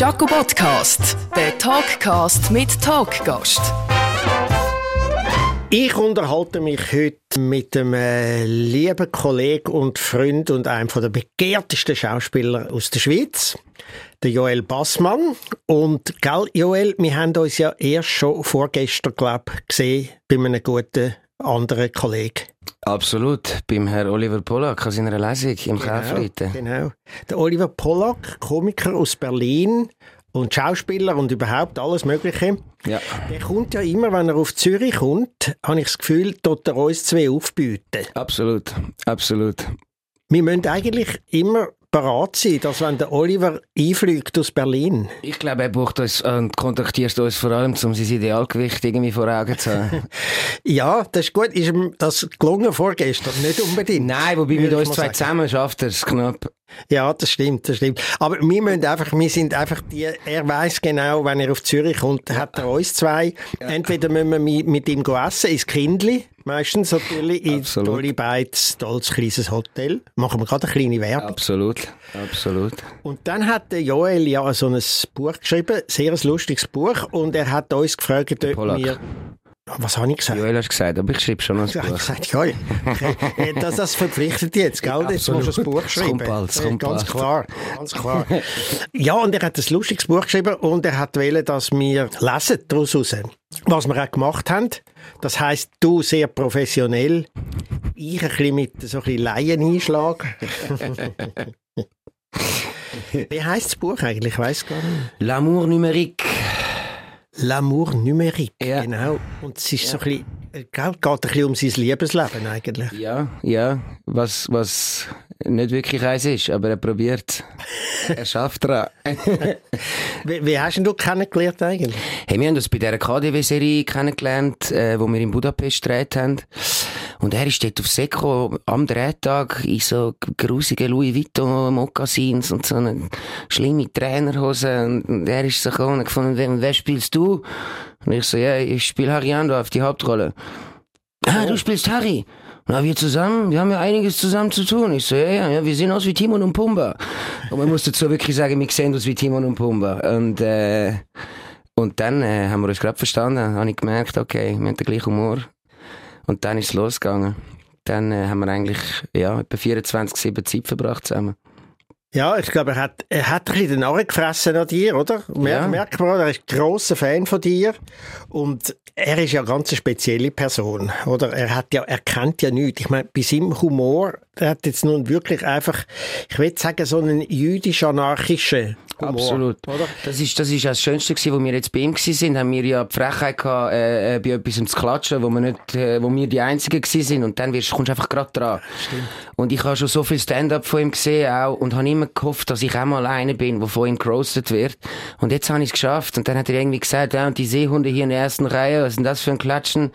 Jaco Podcast, der Talkcast mit Talkgast. Ich unterhalte mich heute mit einem äh, lieben Kollegen und Freund und einem der begehrtesten Schauspieler aus der Schweiz, der Joel Bassmann. Und gell, Joel, wir haben uns ja erst schon vorgestern, glaube ich, gesehen bei einem guten anderen Kollegen. Absolut, beim Herrn Oliver Pollack an seiner Lesung im Genau, Kaufleuten. genau. Der Oliver Pollack, Komiker aus Berlin und Schauspieler und überhaupt alles Mögliche. Ja. Der kommt ja immer, wenn er auf Zürich kommt, habe ich das Gefühl, tut er uns zwei aufbieten. Absolut, absolut. Wir müssen eigentlich immer parat sein, dass wenn der Oliver einfliegt aus Berlin. Ich glaube, er bucht uns und kontaktiert uns vor allem, um sein Idealgewicht irgendwie vor Augen zu haben. Ja, das ist gut. Ist ihm das gelungen vorgestern? Nicht unbedingt. Nein, wobei mit uns zwei sagen. zusammen schafft er es knapp. Ja, das stimmt, das stimmt. Aber wir müssen einfach, wir sind einfach die, er weiß genau, wenn er auf Zürich kommt, hat er uns zwei. Entweder müssen wir mi- mit ihm essen, ins Kindli, meistens natürlich, in Absolut. Dolly Bites, tolles kleines Hotel. Machen wir gerade eine kleine Werbung. Absolut, absolut. Und dann hat der Joel ja so ein Buch geschrieben, sehr ein lustiges Buch, und er hat uns gefragt, ob wir... Was habe ich gesagt? Joel hast gesagt, aber ich schreibe schon ein Ja, ich Buch. gesagt, ja, ja. das, das verpflichtet jetzt, gell? Jetzt musst du ein Buch Es schreiben. kommt bald, Äh, kommt ganz bald. klar, ganz klar. ja, und er hat ein lustiges Buch geschrieben und er hat wollen, dass wir lesen daraus raus. Was wir auch gemacht haben. Das heisst, du sehr professionell, ich ein bisschen mit so ein bisschen Laieneinschlag. Wie heisst das Buch eigentlich? Ich weiss gar nicht. L'amour numérique. L'amour numérique, Ja. genau. Und es ist so ein bisschen, äh, gell, geht ein bisschen um sein Liebesleben eigentlich. Ja, ja, was, was nicht wirklich eins ist, aber er probiert. er schafft dran. Wie, wie hast du kennengelernt eigentlich? Hey, wir haben uns bei dieser KDW-Serie kennengelernt, äh, wo wir in Budapest gedreht haben. Und er ist dort auf Seko am Drehtag in so grusigen Louis Vuitton Mokassins und so eine schlimme Trainerhose. Und, er ist so gekommen und gefunden, wer, wer spielst du? Und ich so, ja, ich spiele Harry Ando auf die Hauptrolle. Ah, du spielst Harry. Na, wir zusammen, wir haben ja einiges zusammen zu tun. Ich so, ja, ja, ja wir sehen aus wie Timon und Pumba. Und man muss dazu wirklich sagen, wir sehen uns wie Timon und Pumba. Und, äh, und dann äh, haben wir uns gerade verstanden, habe ich gemerkt, okay, wir haben den gleichen Humor. Und dann ist es losgegangen. Dann äh, haben wir eigentlich ja, etwa 24-7 Zeit verbracht zusammen. Ja, ich glaube, er hat, er hat ein bisschen den Narren gefressen an dir, oder? Mer Ja. Merkt man, er ist ein grosser Fan von dir. Und er ist ja eine ganz spezielle Person, oder? Er hat ja, er kennt ja nichts. Ich meine, bei seinem Humor, er hat jetzt nun wirklich einfach, ich will sagen, so einen jüdisch-anarchischen Humor. Absolut. Oder? Das ist, das ist das Schönste gewesen, wo wir jetzt bei ihm gewesen sind. Haben wir ja die Frechheit gehabt, äh, äh, bei etwas zu klatschen, wo wir nicht, äh, wo wir die Einzigen gewesen sind. Und dann wirst, kommst du einfach gerade dran. Und ich habe schon so viel Stand-up von ihm gesehen auch und habe immer gehofft, dass ich auch mal einer bin, der von ihm gerostet wird. Und jetzt habe ich es geschafft. Und dann hat er irgendwie gesagt, ja, und die Seehunde hier in der ersten Reihe, was ist denn das für ein Klatschen?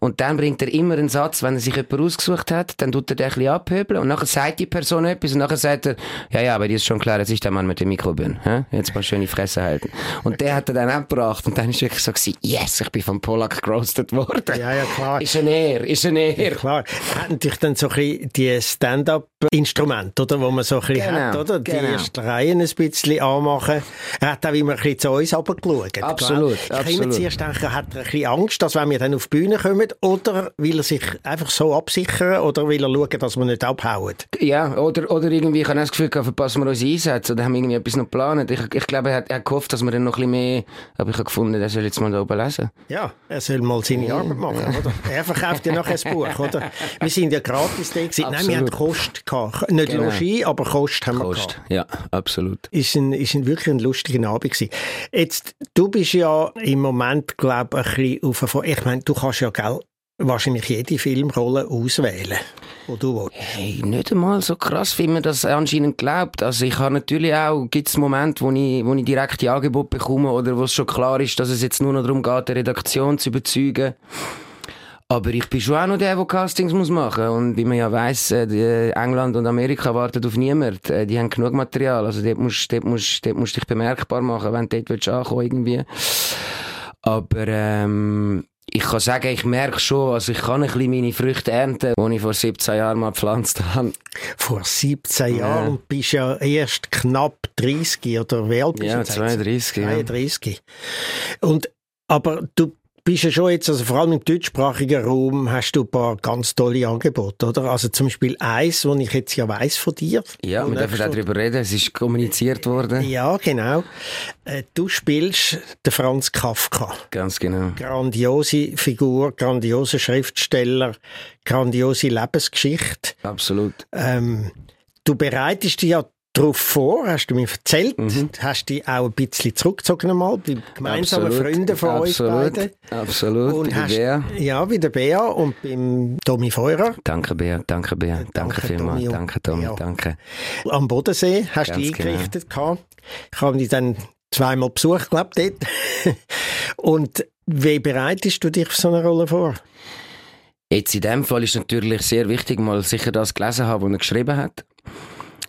Und dann bringt er immer einen Satz, wenn er sich jemand ausgesucht hat, dann tut er den ein bisschen abhöbeln und nachher sagt die Person etwas und nachher sagt er, ja, ja, aber dir ist schon klar, dass ich der Mann mit dem Mikro bin. Hä? Jetzt mal schön die Fresse halten. Und der hat er dann abgebracht und dann ist wirklich so gewesen, yes, ich bin vom Pollack gerostet worden. Ja, ja, klar. Ist ein Ehr, ist ein Ehr. Klar, er hat natürlich dann so ein bisschen die Stand-up-Instrumente, oder, wo man so ein bisschen Genau, hat, oder? Die genau. ersten Reihen ein bisschen anmachen. Er hat auch immer ein bisschen zu uns runtergeschaut. Absolut, Ich habe immer absolut. zuerst er hat ein bisschen Angst, dass wenn wir dann auf die Bühne kommen, oder will er sich einfach so absichern, oder will er schauen, dass wir nicht abhauen? Ja, oder, oder irgendwie, ich habe das Gefühl, verpassen wir unsere Einsätze oder haben irgendwie etwas noch geplant. Ich, ich glaube, er hat, er hat gehofft, dass wir dann noch ein bisschen mehr, aber ich habe gefunden, er soll jetzt mal da oben lesen. Ja, er soll mal seine Arbeit machen, oder? Er verkauft ja nachher ein Buch, oder? Wir sind ja gratis da gewesen. Nein, wir haben Absolut. Kost gehabt. Nicht Genau. Logis, aber Kost haben wir Kost. gehabt. Ja, absolut. ist ein, ist ein wirklich ein lustiger Abend gewesen. Jetzt, du bist ja im Moment, glaube ich, ein bisschen auf ich meine, du kannst ja, gell, wahrscheinlich jede Filmrolle auswählen, wo du willst. Hey, nicht einmal so krass, wie man das anscheinend glaubt. Also ich habe natürlich auch, gibt es Momente, wo ich, wo ich direkt die Angebote bekomme oder wo es schon klar ist, dass es jetzt nur noch darum geht, die Redaktion zu überzeugen. Aber ich bin schon auch noch der, der Castings muss machen Und wie man ja weiss, äh, die England und Amerika warten auf niemand. Äh, Die haben genug Material. Also dort musst, dort musst, dort musst du dich bemerkbar machen, wenn du dort willst ankommen irgendwie. Aber ähm, ich kann sagen, ich merke schon, also ich kann ein bisschen meine Früchte ernten, die ich vor 17 Jahren mal gepflanzt habe. Vor 17 ja. Jahren bist du ja erst knapp 30 oder wie alt bist ja, du? 32. 32. Ja. Und, aber du bist ja schon jetzt, also vor allem im deutschsprachigen Raum, hast du ein paar ganz tolle Angebote, oder? Also zum Beispiel eins, wo ich jetzt ja weiss von dir. Ja, wir dürfen darüber reden, es ist kommuniziert worden. Ja, genau. Äh, du spielst den Franz Kafka. Ganz genau. Grandiose Figur, grandiose Schriftsteller, grandiose Lebensgeschichte. Absolut. Ähm, du bereitest dich ja darauf vor, hast du mir erzählt, mhm. hast dich auch ein bisschen zurückgezogen einmal, bei gemeinsamen Absolut. Freunden von Absolut. euch beiden. Absolut, Und hast, Bea. Ja, bei der Bea und beim Tommy Feurer Danke, Bea, danke, Bea, danke, Danke, vielmals, danke, Tommy, Ja. danke. am Bodensee, hast du dich genau. eingerichtet gehabt. Ich habe dich dann zweimal besucht, glaube ich, dort. und wie bereitest du dich auf so eine Rolle vor? Jetzt in dem Fall ist natürlich sehr wichtig, mal sicher das gelesen haben, was er geschrieben hat.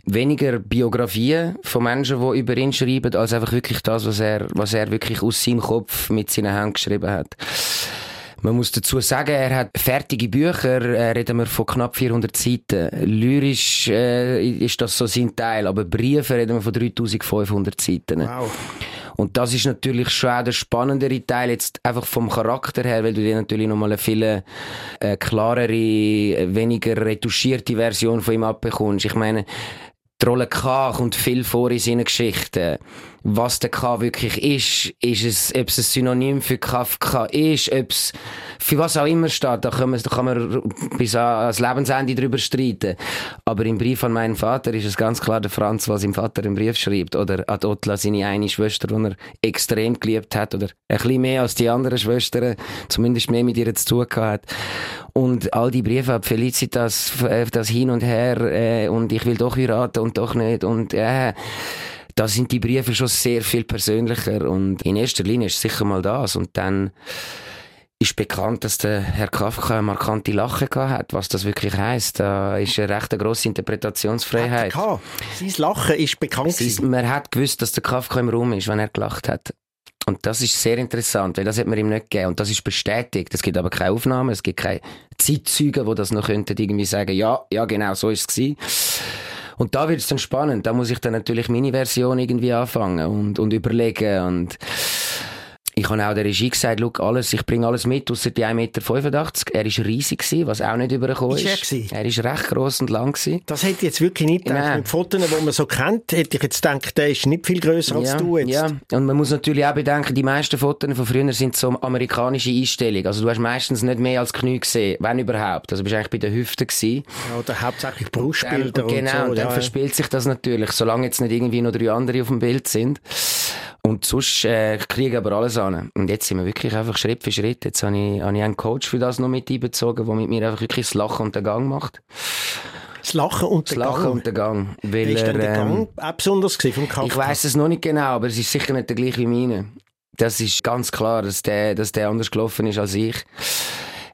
Weniger Biografien von Menschen, die über ihn schreiben, als einfach wirklich das, was er, was er wirklich aus seinem Kopf mit seinen Händen geschrieben hat. Man muss dazu sagen, er hat fertige Bücher, äh, reden wir von knapp 400 Seiten. Lyrisch äh, ist das so sein Teil, aber Briefe reden wir von 3500 Seiten. Wow. Und das ist natürlich schon auch der spannendere Teil, jetzt einfach vom Charakter her, weil du dir natürlich nochmal eine viel äh, klarere, äh, weniger retuschierte Version von ihm abbekommst. Ich meine, die Rolle K kommt viel vor in seinen Geschichten. Was der K wirklich ist, ist es, ob es ein Synonym für Kafka ist, ob es für was auch immer steht, da kann man, da kann man bis an- ans Lebensende drüber streiten. Aber im Brief an meinen Vater ist es ganz klar der Franz, was seinem Vater im Brief schreibt. Oder an Otla, seine eine Schwester, die er extrem geliebt hat. Oder ein bisschen mehr als die anderen Schwestern, zumindest mehr mit ihr zu tun hat. Und all die Briefe ab Felicitas, äh, das Hin und Her, äh, und ich will doch heiraten und doch nicht, und äh, da sind die Briefe schon sehr viel persönlicher und in erster Linie ist sicher mal das und dann ist bekannt, dass der Herr Kafka eine markante Lache hat, was das wirklich heisst. Da ist eine recht grosse Interpretationsfreiheit. Sein Lachen ist bekannt. Ist, man hat gewusst, dass der Kafka im Raum ist, wenn er gelacht hat. Und das ist sehr interessant, weil das hat man ihm nicht gegeben. Und das ist bestätigt. Es gibt aber keine Aufnahmen, es gibt keine Zeitzeugen, die das noch könnten irgendwie sagen, ja, ja, genau, so ist es gewesen. Und da wird es dann spannend. Da muss ich dann natürlich meine Version irgendwie anfangen und, und überlegen. Und ich habe auch der Regie gesagt, schau, alles, ich bringe alles mit, ausser die 1,85 Meter. Er war riesig, gewesen, was auch nicht übergekommen Ist ist. er gewesen? Er ist recht gross und lang. Gewesen. Das hätte ich jetzt wirklich nicht gedacht. Nein. Mit Fotos, die man so kennt, hätte ich jetzt gedacht, der ist nicht viel grösser als ja, du jetzt. Ja, und man muss natürlich auch bedenken, die meisten Fotos von früher sind so amerikanische Einstellungen. Also du hast meistens nicht mehr als Knie gesehen, wenn überhaupt. Also du bist eigentlich bei den Hüften gewesen. Oder hauptsächlich Dann, Brustbilder genau, und so. und dann ja. verspielt sich das natürlich, solange jetzt nicht irgendwie noch drei andere auf dem Bild sind. Und sonst äh, kriege ich aber alles an. Und jetzt sind wir wirklich einfach Schritt für Schritt. Jetzt habe ich, habe ich einen Coach für das noch mit einbezogen, der mit mir einfach wirklich das Lachen und den Gang macht. Das Lachen und Das der Lachen Gang. und den Gang. Weil ist denn der er, ähm, Gang auch besonders vom Kafka? Ich weiß es noch nicht genau, aber es ist sicher nicht der gleiche wie meine. Das ist ganz klar, dass der, dass der anders gelaufen ist als ich.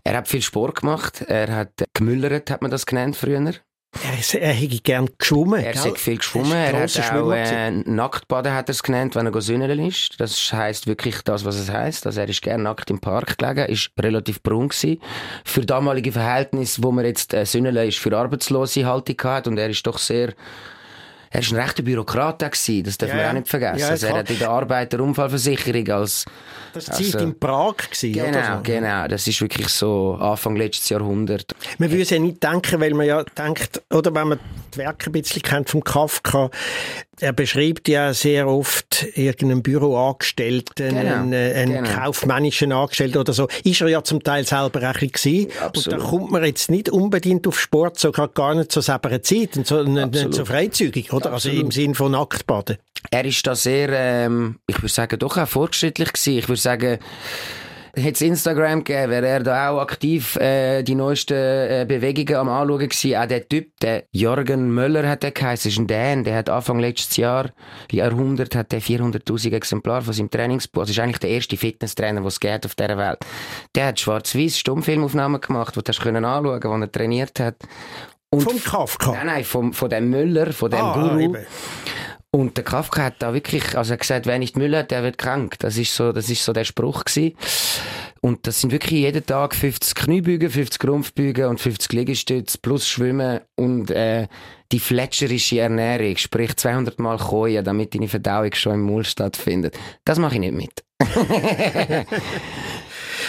Er hat viel Sport gemacht. Er hat gemüllert, hat man das genannt früher. Er, er hätte gern geschwommen. Er hat viel geschwommen. Er ist Er hat auch äh, Nacktbaden hat er es genannt, wenn er sünneln ist. Das heisst wirklich das, was es heisst. Also er ist gern nackt im Park gelegen, ist relativ braun gewesen. Für damalige Verhältnisse, wo man jetzt äh, sünneln ist, für Arbeitslose Haltung gehabt und er ist doch sehr er ist ein rechter Bürokrat gewesen, das darf Ja, man ja. auch nicht vergessen. Ja, also er hat in der Arbeiterunfallversicherung als Das war die Zeit also- in Prag. Gewesen, Genau, so. genau. Das ist wirklich so Anfang letztes Jahrhundert. Man würde es ja nicht denken, weil man ja denkt, oder wenn man die Werke ein bisschen kennt vom Kafka, er beschreibt ja sehr oft irgendeinen Büroangestellten, Genau, einen, äh, einen genau. kaufmännischen Angestellten oder so. Ist er ja zum Teil selber auch ein bisschen. Und da kommt man jetzt nicht unbedingt auf Sport, sogar gar nicht zur selben Zeit, und so, nicht Absolut. so freizügig, oder? Also Absolut. im Sinn von Nacktbaden. Er ist da sehr, ähm, ich würde sagen, doch auch fortschrittlich gewesen. Ich würde sagen, hätte es Instagram gegeben, wäre er da auch aktiv äh, die neuesten äh, Bewegungen am Anschauen gewesen. Auch der Typ, der Jürgen Möller hat der geheißen, ist ein Dän, der hat Anfang letztes Jahr, Jahrhundert, hat der 400'000 Exemplare von seinem Trainingsbuch, das ist eigentlich der erste Fitnesstrainer, den es gibt auf dieser Welt. Der hat schwarz-weiß Stummfilmaufnahmen gemacht, die du hast können anschauen, wo er trainiert hat. Und Vom Kafka. Nein, nein, vom, von dem Müller, von dem Ah, Guru. eben. Und der Kafka hat da wirklich, also er hat gesagt, wer nicht Müll hat, der wird krank. Das ist so, das ist so der Spruch gewesen. Und das sind wirklich jeden Tag 50 Kniebeugen, 50 Rumpfbeugen und 50 Liegestütze plus Schwimmen und äh, die fletscherische Ernährung, sprich 200 Mal Kojen, damit deine Verdauung schon im Maul stattfindet. Das mache ich nicht mit.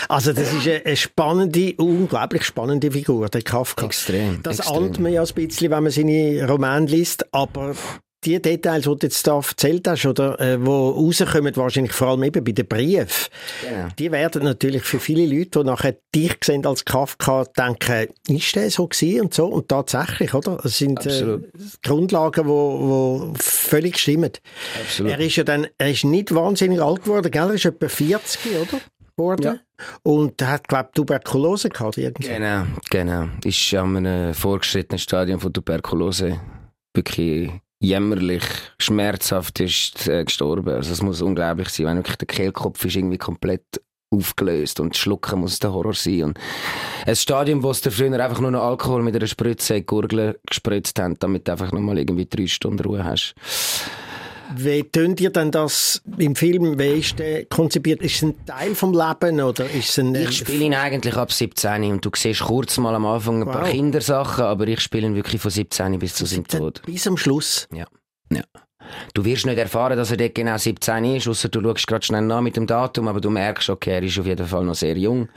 Also das ist eine spannende, unglaublich spannende Figur, der Kafka. Extrem. Das extrem. ahnt man ja ein bisschen, wenn man seine Romane liest, aber die Details, die du jetzt da erzählt hast, oder, äh, wo rauskommen, wahrscheinlich vor allem eben bei den Briefen, Genau. die werden natürlich für viele Leute, die nachher dich sehen als Kafka, denken, ist der so gewesen und so? Und tatsächlich, oder? Es sind äh. Grundlagen, wo, wo völlig stimmen. Absolut. Er ist ja dann, er ist nicht wahnsinnig alt geworden, gell? Er ist etwa 40, oder? Geworden. Und hat, glaube ich, Tuberkulose gehabt, irgendwie. Genau, genau. Ist an einem vorgeschrittenen Stadium von Tuberkulose wirklich jämmerlich, schmerzhaft ist äh, gestorben. Also es muss unglaublich sein, wenn wirklich der Kehlkopf ist irgendwie komplett aufgelöst und schlucken muss der Horror sein. Und ein Stadium, wo es da früher einfach nur noch Alkohol mit einer Spritze in die Gurgel gespritzt haben, damit du einfach nochmal irgendwie drei Stunden Ruhe hast. Wie tönt ihr denn das im Film? Wie ist der konzipiert? Ist es ein Teil vom Leben oder ist es ein... Ich spiele ihn eigentlich ab 17 und du siehst kurz mal am Anfang ein paar Wow. Kindersachen, aber ich spiele ihn wirklich von 17 bis zu seinem Tod. Bis am Schluss. Ja. ja. Du wirst nicht erfahren, dass er dort genau 17 ist, außer du schaust gerade schnell nach mit dem Datum, aber du merkst, okay, er ist auf jeden Fall noch sehr jung.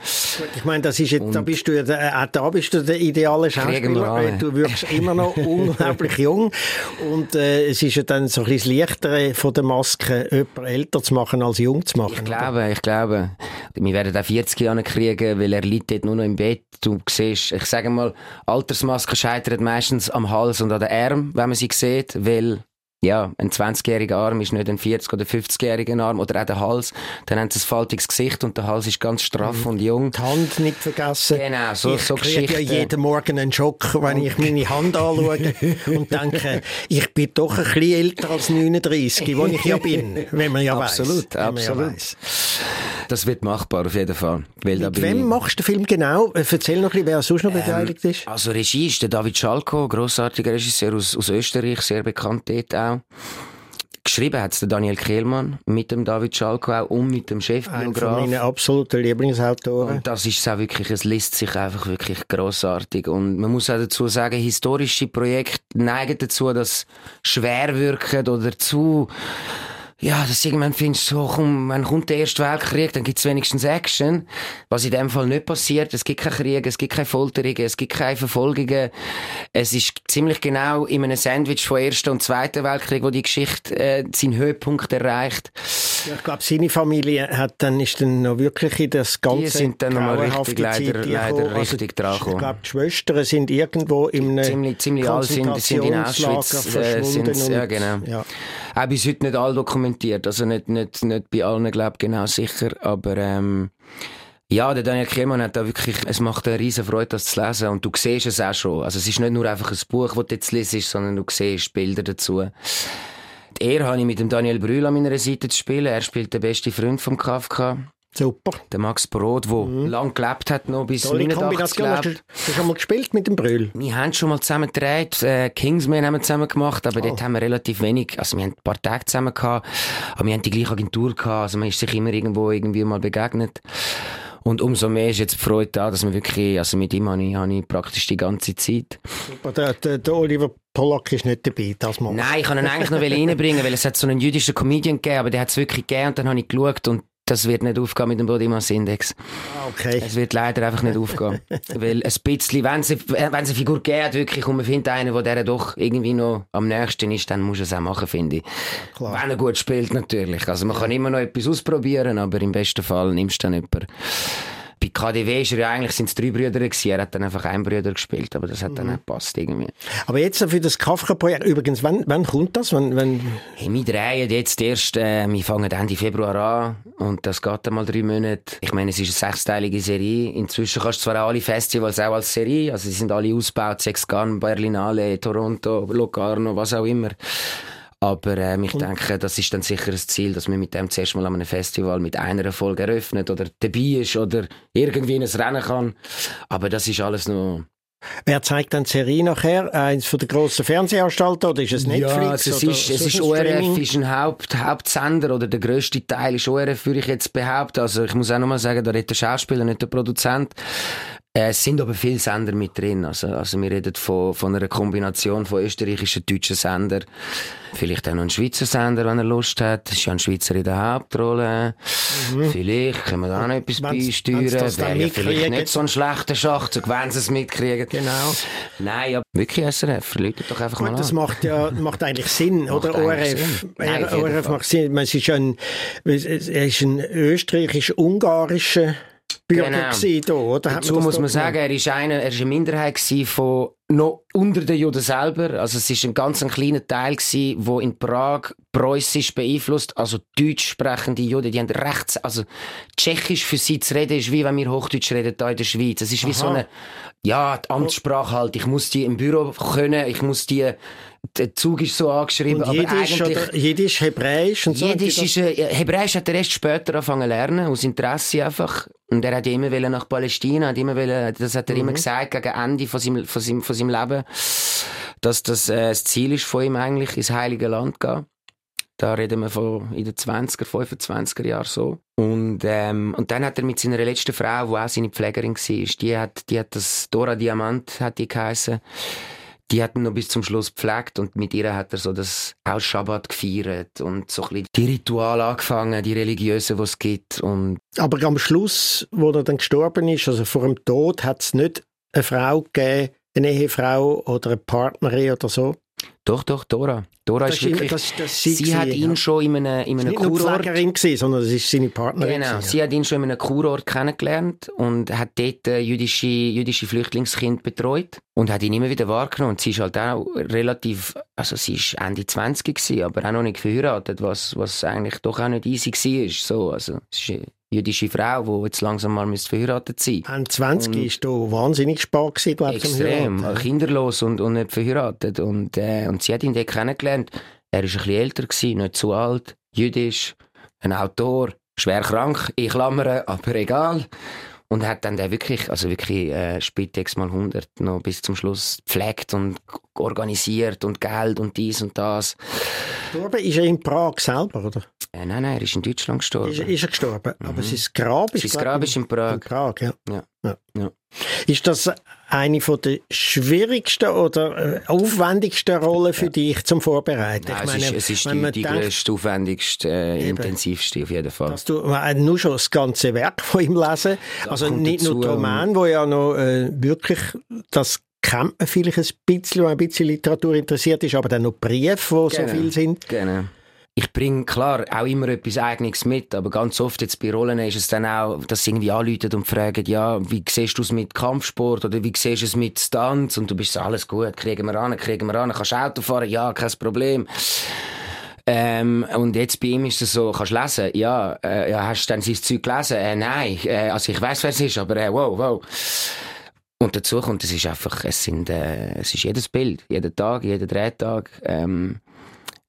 Ich meine, das ist jetzt, da bist du ja, der- auch da bist du der ideale Schauspieler. weil Du wirkst immer noch unglaublich jung. Und äh, es ist ja dann so ein bisschen das Leichtere von der Maske, jemanden älter zu machen als jung zu machen. Ich glaube, ich glaube, wir werden auch 40 Jahre kriegen, weil er liegt dort nur noch im Bett. Du siehst, ich sage mal, Altersmaske scheitert meistens am Hals und an den Arm, wenn man sie sieht, weil ja, ein 20-jähriger Arm ist nicht ein 40- oder 50-jähriger Arm oder auch der Hals. Dann haben sie ein faltiges Gesicht und der Hals ist ganz straff und jung. Die Hand nicht vergessen. Genau, so- ich so kriege ja Geschichten. jeden Morgen einen Schock, wenn ich meine Hand anschaue und denke, ich bin doch ein bisschen älter als 39, wo ich ja bin, wenn man ja weiß. Absolut, man ja absolut. weiss. Das wird machbar, auf jeden Fall. Weil Mit wem ich- machst du den Film genau? Äh, Erzähl noch ein bisschen, wer sonst noch beteiligt ist. Also Regie ist der David Schalko, grossartiger Regisseur aus, aus Österreich, sehr bekannt dort auch. Geschrieben hat es der Daniel Kehlmann mit dem David Schalko auch und mit dem Einer von Chefbiograf. meinen absoluten Lieblingsautoren. Und das ist auch wirklich, es liest sich einfach wirklich grossartig. Und man muss auch dazu sagen, historische Projekte neigen dazu, dass schwer wirken oder zu, ja, dass irgendwann findest du, so, komm, wenn kommt der Erste Weltkrieg, dann gibt's wenigstens Action. Was in dem Fall nicht passiert. Es gibt keinen Krieg, es gibt keine Folterungen, es gibt keine Verfolgungen. Es ist ziemlich genau in einem Sandwich von Ersten und Zweiten Weltkrieg, wo die Geschichte äh, seinen Höhepunkt erreicht. Ja, ich glaube, seine Familie hat dann, ist dann noch wirklich in das ganze Die sind dann noch mal grauenhafte richtig leider- Zeit leider gekommen. richtig dran Ich gekommen. glaube, die Schwestern sind irgendwo in einem ziemlich, ziemlich alt sind, sind in Auschwitz, äh, sind, ja, genau. Ja. Auch bis heute nicht all dokumentiert, also nicht, nicht, nicht bei allen, glaube genau sicher, aber, ähm, ja, der Daniel Kehlmann hat da wirklich, es macht eine riesen Freude, das zu lesen und du siehst es auch schon. Also es ist nicht nur einfach ein Buch, das du jetzt liest, sondern du siehst Bilder dazu. Die Ehre habe ich mit dem Daniel Brühl an meiner Seite zu spielen. Er spielt den besten Freund vom Kafka, Super. den Max Brot, der lang gelebt hat, noch bis Tolle 89 Kombination. Hast du, gelebt. hast du schon mal gespielt mit dem Brühl? Wir haben schon mal zusammen gedreht, äh, Kingsman haben wir zusammen gemacht, aber dort haben wir relativ wenig, also wir haben ein paar Tage zusammen gehabt, aber wir haben die gleiche Agentur gehabt, also man ist sich immer irgendwo irgendwie mal begegnet. Und umso mehr ist jetzt die Freude da, dass wir wirklich, also mit ihm habe ich, habe ich praktisch die ganze Zeit. Aber der, der, der Oliver Pollack ist nicht dabei, das mal. Nein, ich kann ihn eigentlich noch reinbringen, weil es hat so einen jüdischen Comedian gegeben, aber der hat es wirklich gegeben und dann habe ich geschaut und das wird nicht aufgehen mit dem Body Mass Index. Ah, okay. Es wird leider einfach nicht aufgehen. Weil ein bisschen, wenn es eine, wenn es eine Figur gibt, wirklich, und man findet einen, der der doch irgendwie noch am nächsten ist, dann muss er es auch machen, finde ich. Klar. Wenn er gut spielt, natürlich. Also man kann immer noch etwas ausprobieren, aber im besten Fall nimmst du dann jemanden. Bei KDW ist er ja eigentlich, sind es drei Brüder gewesen. Er hat dann einfach einen Bruder gespielt, aber das hat Mhm. dann auch gepasst irgendwie. Aber jetzt für das Kafka-Projekt, übrigens, wann, wann kommt das? Wann, wann, Hey, wir drehen jetzt erst, äh, wir fangen Ende Februar an und das geht dann mal drei Monate. Ich meine, es ist eine sechsteilige Serie. Inzwischen kannst du zwar alle Festivals auch als Serie, also sie sind alle ausgebaut, Sechs Cannes, Berlinale, Toronto, Locarno, was auch immer. Aber ähm, ich denke, das ist dann sicher das Ziel, dass man mit dem zuerst mal an einem Festival mit einer Folge eröffnet oder dabei ist oder irgendwie in ein Rennen kann. Aber das ist alles noch Wer zeigt dann die Serie nachher? Eins von den grossen Fernsehanstalten oder ist es Netflix? Ja, also es ist, es ist ORF ist ein Haupt, Hauptsender oder der grösste Teil ist ORF, würde ich jetzt behaupten. Also ich muss auch nochmal sagen, da redet der Schauspieler, nicht der Produzent. Äh, es sind aber viele Sender mit drin. Also, also wir reden von, von einer Kombination von österreichischen, deutschen Sender. Vielleicht auch noch ein Schweizer Sender, wenn er Lust hat. Es ist ja ein Schweizer in der Hauptrolle. Mhm. Vielleicht können wir da noch etwas wenn's, beisteuern. Wenn's Wäre ja vielleicht nicht so ein schlechter Schacht, wenn sie es mitkriegen. Genau. Nein, aber wirklich SRF, Leute doch einfach Gut, mal das an. macht ja macht eigentlich Sinn, macht oder? Eigentlich ORF, Sinn. Nein, ORF macht Sinn. Es ist ein, es ist ein österreichisch-ungarischer Bürger genau. oder? Dazu muss man sagen, er ist, eine, er ist eine Minderheit von noch unter den Juden selber. Also es ist ein ganz ein kleiner Teil gewesen, wo in Prag preußisch beeinflusst, also deutsch sprechende Juden, die haben rechts, also tschechisch für sie zu reden ist wie wenn wir Hochdeutsch reden hier in der Schweiz. Es ist wie Aha. so eine, ja, die Amtssprache halt. Ich muss die im Büro können, ich muss die der Zug ist so angeschrieben. Und Jiddisch, aber oder Jiddisch, Hebräisch und so? Jiddisch ist, äh, Hebräisch hat er erst später angefangen zu lernen, aus Interesse einfach. Und er hat immer nach Palästina, hat immer wollen, das hat er mhm. immer gesagt, gegen Ende von seinem, von seinem, von seinem Leben, dass das äh, das Ziel ist von ihm eigentlich, ins Heilige Land zu gehen. Da reden wir von in den 20er, 25er Jahren so. Und, ähm, und dann hat er mit seiner letzten Frau, die auch seine Pflegerin war, die hat, die hat das Dora Diamant, hat die geheißen, die hat ihn noch bis zum Schluss gepflegt und mit ihr hat er so das aus Schabbat gefeiert und so ein bisschen die Rituale angefangen, die religiösen, die es gibt. Und Aber am Schluss, wo er dann gestorben ist, also vor dem Tod, hat es nicht eine Frau gegeben, eine Ehefrau oder eine Partnerin oder so? Doch, doch, Dora. Dora das ist wirklich, das, das sie, sie hat ihn ja. schon in einem, in einem Kurort... Nicht gewesen, sondern das ist seine Partnerin. Genau, gewesen, sie hat ihn schon in einem Kurort kennengelernt und hat dort jüdische, jüdische Flüchtlingskind betreut und hat ihn immer wieder wahrgenommen. Und sie ist halt auch relativ, also sie ist Ende 20 gewesen, aber auch noch nicht verheiratet, was, was eigentlich doch auch nicht easy war. So, also, es ist jüdische Frau, die jetzt langsam mal verheiratet sein müsste. An 20 und ist da wahnsinnig spät gewesen, glaube ich. Extrem, kinderlos und, und nicht verheiratet. Und, äh, und sie hat ihn dort kennengelernt. Er war ein bisschen älter, gewesen, nicht zu alt, jüdisch, ein Autor, schwer krank, ich klammere, aber egal. Und hat dann der wirklich, also wirklich äh, Spitex mal 100 noch bis zum Schluss gepflegt und organisiert und Geld und dies und das. Gestorben ist er in Prag selber, oder? Äh, nein, nein, er ist in Deutschland gestorben. Ist, ist er gestorben? Mhm. Aber sein Grab ist, sein Grab ist in Prag. In Prag, ja. ja. ja. ja. Ist das eine von der schwierigsten oder äh, aufwendigsten Rollen für dich zum Vorbereiten? Nein, meine, es ist, es ist die, die denkt, größte, aufwendigste, äh, intensivste auf jeden Fall. Dass du äh, nur schon das ganze Werk von ihm lesen, also nicht dazu, nur der Roman, wo ja noch äh, wirklich das kennt man vielleicht ein bisschen, wenn ein bisschen Literatur interessiert ist, aber dann noch Briefe, wo genau. so viel sind. Genau ich bringe klar auch immer etwas Eigenes mit, aber ganz oft jetzt bei Rollen ist es dann auch, dass sie irgendwie anrufen und fragen, ja, wie siehst du es mit Kampfsport oder wie siehst du es mit Stunts? Und du bist so, alles gut, kriegen wir an, kriegen wir an, kannst du Auto fahren? Ja, kein Problem. Ähm, und jetzt bei ihm ist es so, kannst du lesen? Ja, äh, ja hast du dann sein Zeug gelesen? Äh, nein, äh, also ich weiß, wer es ist, aber äh, wow, wow. Und dazu kommt, es ist einfach, es sind, äh, es ist jedes Bild, jeden Tag, jeden Drehtag, ähm,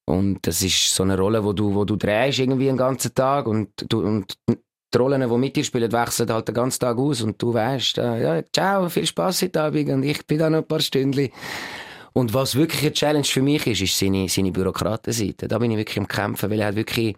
und das ist so eine Rolle, wo du, wo du drehst irgendwie den ganzen Tag und, du, und die Rollen, die mit dir spielen, wechseln halt den ganzen Tag aus und du weißt, äh, ja, ciao, viel Spaß heute Abend und ich bin da noch ein paar Stündchen. Und was wirklich eine Challenge für mich ist, ist seine, seine Bürokratenseite. Da bin ich wirklich am Kämpfen, weil er hat wirklich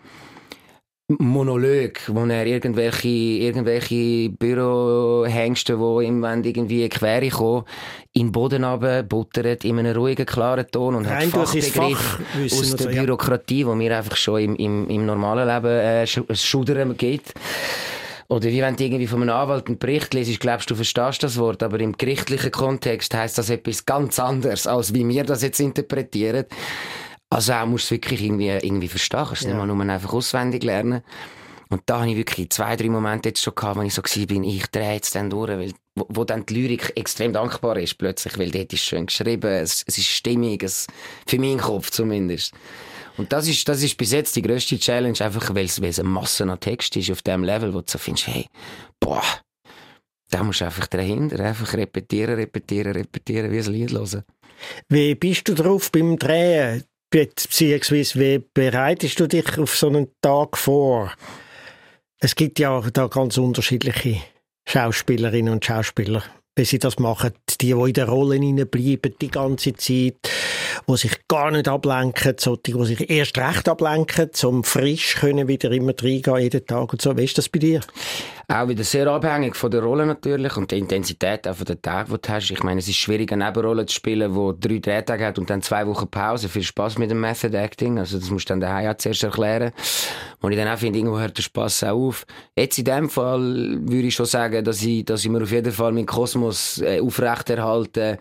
Monolog, wo er irgendwelche, irgendwelche Bürohengste, die ihm irgendwie quer kommen, in den Boden buttert in einem ruhigen, klaren Ton und Rein hat Fachbegriffe aus der so, Bürokratie, ja. wo mir einfach schon im, im, im normalen Leben äh, Schudern geht. Oder wie wenn du irgendwie von einem Anwalt einen Bericht liest, glaubst du, verstehst das Wort, aber im gerichtlichen Kontext heißt das etwas ganz anderes, als wie wir das jetzt interpretieren. Also auch musst du es wirklich irgendwie, irgendwie verstehen. Kannst ja. nicht mal nur einfach auswendig lernen. Und da habe ich wirklich zwei, drei Momente jetzt schon gehabt, wo ich so war, bin, ich drehe jetzt dann durch, weil, wo, wo dann die Lyrik extrem dankbar ist plötzlich, weil dort ist schön geschrieben, es, es ist stimmig, es, für meinen Kopf zumindest. Und das ist, das ist bis jetzt die grösste Challenge, einfach weil es, weil es eine Masse an Text ist auf dem Level, wo du so findest, hey, boah, da musst du einfach dahinter, einfach repetieren, repetieren, repetieren, wie ein Lied hören. Wie bist du drauf beim Drehen? Beziehungsweise, wie bereitest du dich auf so einen Tag vor? Es gibt ja da ganz unterschiedliche Schauspielerinnen und Schauspieler. wie sie das machen. Die, die in der Rolle bleiben die ganze Zeit, die sich gar nicht ablenken, so die, die sich erst recht ablenken, zum frisch können wieder immer reingehen, jeden Tag und so. Wie ist das bei dir? Auch wieder sehr abhängig von der Rolle natürlich und der Intensität auch von den Tagen, die du hast. Ich meine, es ist schwierig, eine Nebenrolle zu spielen, die drei Drehtage hat und dann zwei Wochen Pause. Viel Spaß mit dem Method Acting. Also das musst du dann daheim auch zuerst erklären. Und ich dann auch finde, irgendwo hört der Spass auch auf. Jetzt in dem Fall würde ich schon sagen, dass ich, dass ich mir auf jeden Fall meinen Kosmos äh, aufrechterhalte.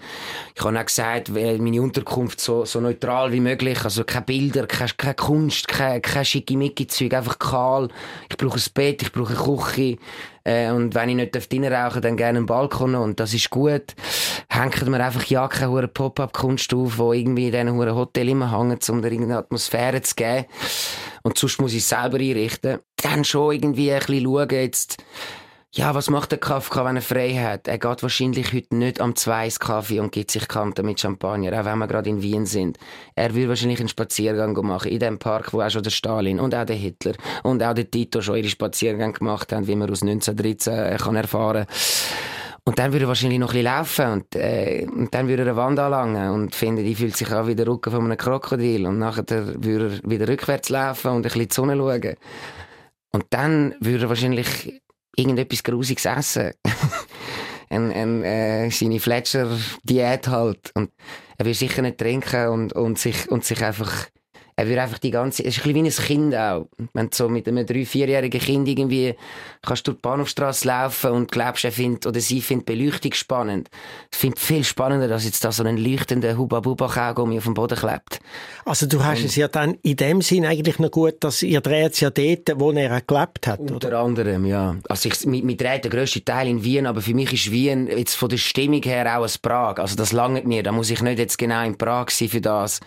Ich habe auch gesagt, meine Unterkunft so, so neutral wie möglich. Also keine Bilder, keine, keine Kunst, keine, keine schickimicki-Zeug, einfach kahl. Ich brauche ein Bett, ich brauche eine Küche. Äh, und wenn ich nicht drinnen rauchen dann gerne einen Balkon und das ist gut. Hängt mir einfach ja keine Pop-up-Kunst auf, wo irgendwie in diesen Hotel immer hängt, um da irgendeine Atmosphäre zu geben. Und sonst muss ich es selber einrichten. Dann schon irgendwie ein bisschen schauen, jetzt, ja, was macht der Kafka, wenn er frei hat? Er geht wahrscheinlich heute nicht am Zweis Kaffee und gibt sich Kanten mit Champagner, auch wenn wir gerade in Wien sind. Er will wahrscheinlich einen Spaziergang machen in dem Park, wo auch schon der Stalin und auch der Hitler und auch der Tito schon ihre Spaziergänge gemacht haben, wie man aus 1913 äh, kann erfahren und dann würde er wahrscheinlich noch ein bisschen laufen und, äh, und dann würde er eine Wand anlangen und finden, die fühlt sich an wie der Rücken von einem Krokodil und nachher würde er wieder rückwärts laufen und ein bisschen die Sonne schauen. Und dann würde er wahrscheinlich irgendetwas Grusiges essen. ein, ein, äh, seine Fletcher-Diät halt. Und er will sicher nicht trinken und, und, sich, und sich einfach er würde einfach die ganze, es ist ein bisschen wie ein Kind auch. Wenn du so mit einem drei-, vierjährigen Kind irgendwie kannst durch die Bahnhofstrasse laufen und glaubst, er findet, oder sie findet Beleuchtung spannend. Das findet viel spannender, als jetzt da so ein leuchtender Huba-Buba-Kaugummi auf dem Boden klebt. Also du hast und, es ja dann in dem Sinn eigentlich noch gut, dass ihr dreht es ja dort, wo er gelebt hat, Unter oder? anderem, ja. Also ich, mit, mit dreht der grösste Teil in Wien, aber für mich ist Wien jetzt von der Stimmung her auch ein Prag. Also das langt mir, da muss ich nicht jetzt genau in Prag sein für das.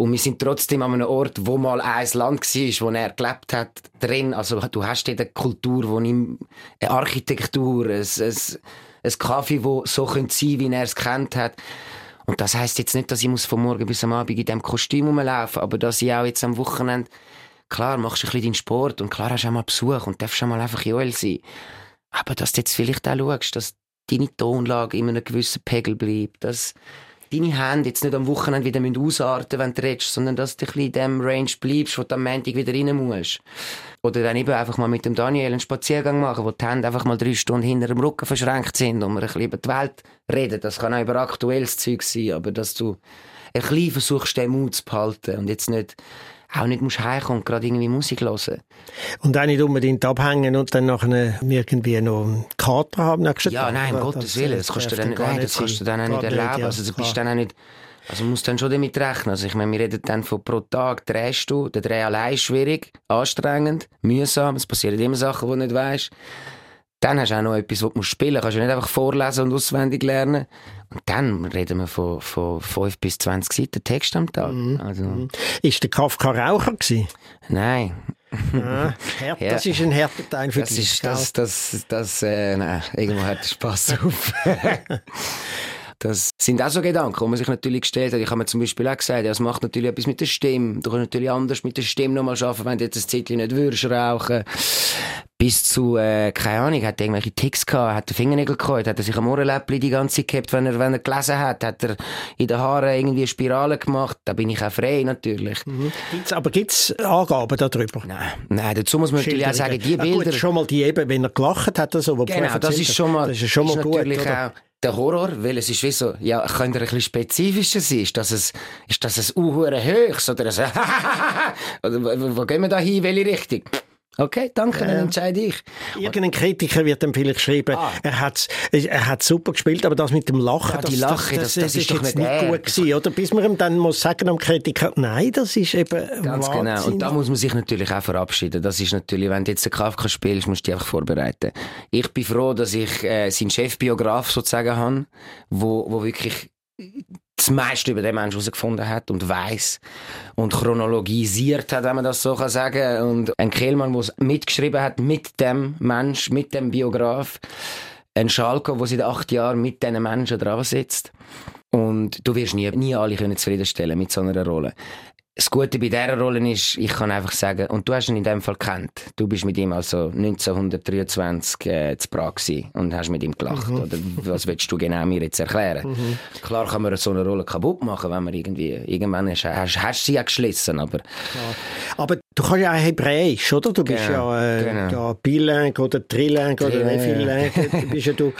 Und wir sind trotzdem an einem Ort, wo mal ein Land war, wo er gelebt hat, drin. Also du hast dort eine Kultur, wo ihm, eine Architektur, ein, ein, ein Kaffee, wo so sein könnte wie er es kennt hat. Und das heisst jetzt nicht, dass ich muss von morgen bis am Abend in diesem Kostüm rumlaufen, aber dass ich auch jetzt am Wochenende, klar, machst du ein bisschen deinen Sport und klar hast du auch mal Besuch und darfst auch mal einfach Joel sein. Aber dass du jetzt vielleicht auch schaust, dass deine Tonlage in einem gewissen Pegel bleibt, dass deine Hände jetzt nicht am Wochenende wieder ausarten wenn du redest, sondern dass du ein in dem Range bleibst, wo du am Montag wieder rein musst. Oder dann eben einfach mal mit dem Daniel einen Spaziergang machen, wo die Hände einfach mal drei Stunden hinter dem Rücken verschränkt sind und wir ein bisschen über die Welt reden. Das kann auch über aktuelles Zeug sein, aber dass du ein bisschen versuchst, den Mut zu behalten und jetzt nicht auch nicht musst heimkommen und gerade irgendwie Musik hören. Und auch nicht unbedingt abhängen und dann nachher irgendwie noch einen Kater haben Ja, nein, um Gottes Willen, das kannst du dann, nein, das kannst du dann auch nicht erleben. Also du bist dann auch nicht, also musst dann schon damit rechnen. Also ich meine, wir reden dann von pro Tag drehst du, der Dreh allein ist schwierig, anstrengend, mühsam, es passieren immer Sachen, die du nicht weißt. Dann hast du auch noch etwas, was du spielen musst. Kannst du nicht einfach vorlesen und auswendig lernen. Und dann reden wir von, von 5 bis 20 Seiten Text am Tag. Mhm. Also. Mhm. Ist der Kafka Raucher gewesen? Nein. Ah, hart, ja. Das ist ein härter Teil für das dich. Ist, das, das, das, äh, nein, irgendwo der Spass auf. Das sind auch so Gedanken, die man sich natürlich gestellt hat. Ich habe mir zum Beispiel auch gesagt, ja, es macht natürlich etwas mit der Stimme. Du kannst natürlich anders mit der Stimme nochmal arbeiten, wenn du jetzt ein Zeitchen nicht würdest rauchen bis zu, äh, keine Ahnung, hat er irgendwelche Ticks gehabt, hat er Fingernägel gehabt, hat er sich am Ohrenläppli die ganze Zeit gehabt, wenn er, wenn er gelesen hat, hat er in den Haaren irgendwie Spiralen gemacht, da bin ich auch frei, natürlich. Mhm. Gibt's, aber gibt's Angaben darüber? Nein, nein, dazu muss man natürlich auch sagen, die Bilder... Ja, gut, schon mal die eben, wenn er gelacht hat oder so, wo Genau, das ist schon mal, das ist schon mal ist gut, natürlich oder? auch der Horror, weil es ist wie so, ja, könnte ein bisschen spezifischer sein? Ist das ein, ist das ein Uhuren Höchst oder ein, oder wo gehen wir da hin, welche Richtung? Okay, danke, dann entscheide ich. Irgendein Kritiker wird dann vielleicht schreiben, ah. er hat er hat super gespielt, aber das mit dem Lachen, ja, das, Lache, das, das, das, das, ist, doch nicht, nicht gut gewesen, oder? Bis man ihm dann muss sagen am Kritiker, nein, das ist eben Ganz Wahnsinn. genau. Und da muss man sich natürlich auch verabschieden. Das ist natürlich, wenn du jetzt den Kafka spielst, musst du dich einfach vorbereiten. Ich bin froh, dass ich äh, seinen Chefbiograf sozusagen habe, wo, wo wirklich das meiste über den Menschen herausgefunden hat und weiß und chronologisiert hat, wenn man das so kann sagen. Und ein Kehlmann, der mitgeschrieben hat mit dem Mensch, mit dem Biograf. Ein Schalko, der seit acht Jahren mit diesen Menschen dran sitzt. Und du wirst nie, nie alle können zufriedenstellen mit so einer Rolle. Das Gute bei dieser Rolle ist, ich kann einfach sagen, und du hast ihn in dem Fall kennt. Du bist mit ihm also 1923 äh, zu Prag und hast mit ihm gelacht. Mhm. Oder was willst du genau mir jetzt erklären? Mhm. Klar kann man so eine Rolle kaputt machen, wenn man irgendwie, irgendwann hast, hast, hast sie ja geschlossen, aber... Ja. Aber du kannst ja auch Hebräisch, oder? Du bist genau. ja, äh, genau. ja bilingue oder trilingue oder wie viele bist ja du.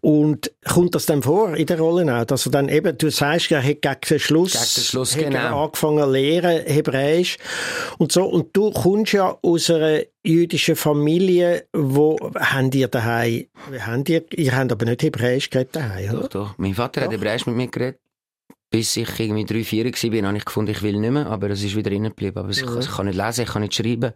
Und kommt das dann vor in der Rolle auch, dass er dann eben, du sagst ja, er hat gegen den Schluss, gegen den Schluss genau. angefangen zu lernen, Hebräisch und so. Und du kommst ja aus einer jüdischen Familie, wo habt ihr daheim, habt ihr, ihr habt aber nicht Hebräisch geredet daheim, oder? Doch, doch. Mein Vater doch. hat Hebräisch mit mir geredet. Bis ich irgendwie drei, vier war, habe ich gefunden, ich will nicht mehr, aber es ist wieder innen geblieben. Aber ich, ich kann nicht lesen, ich kann nicht schreiben.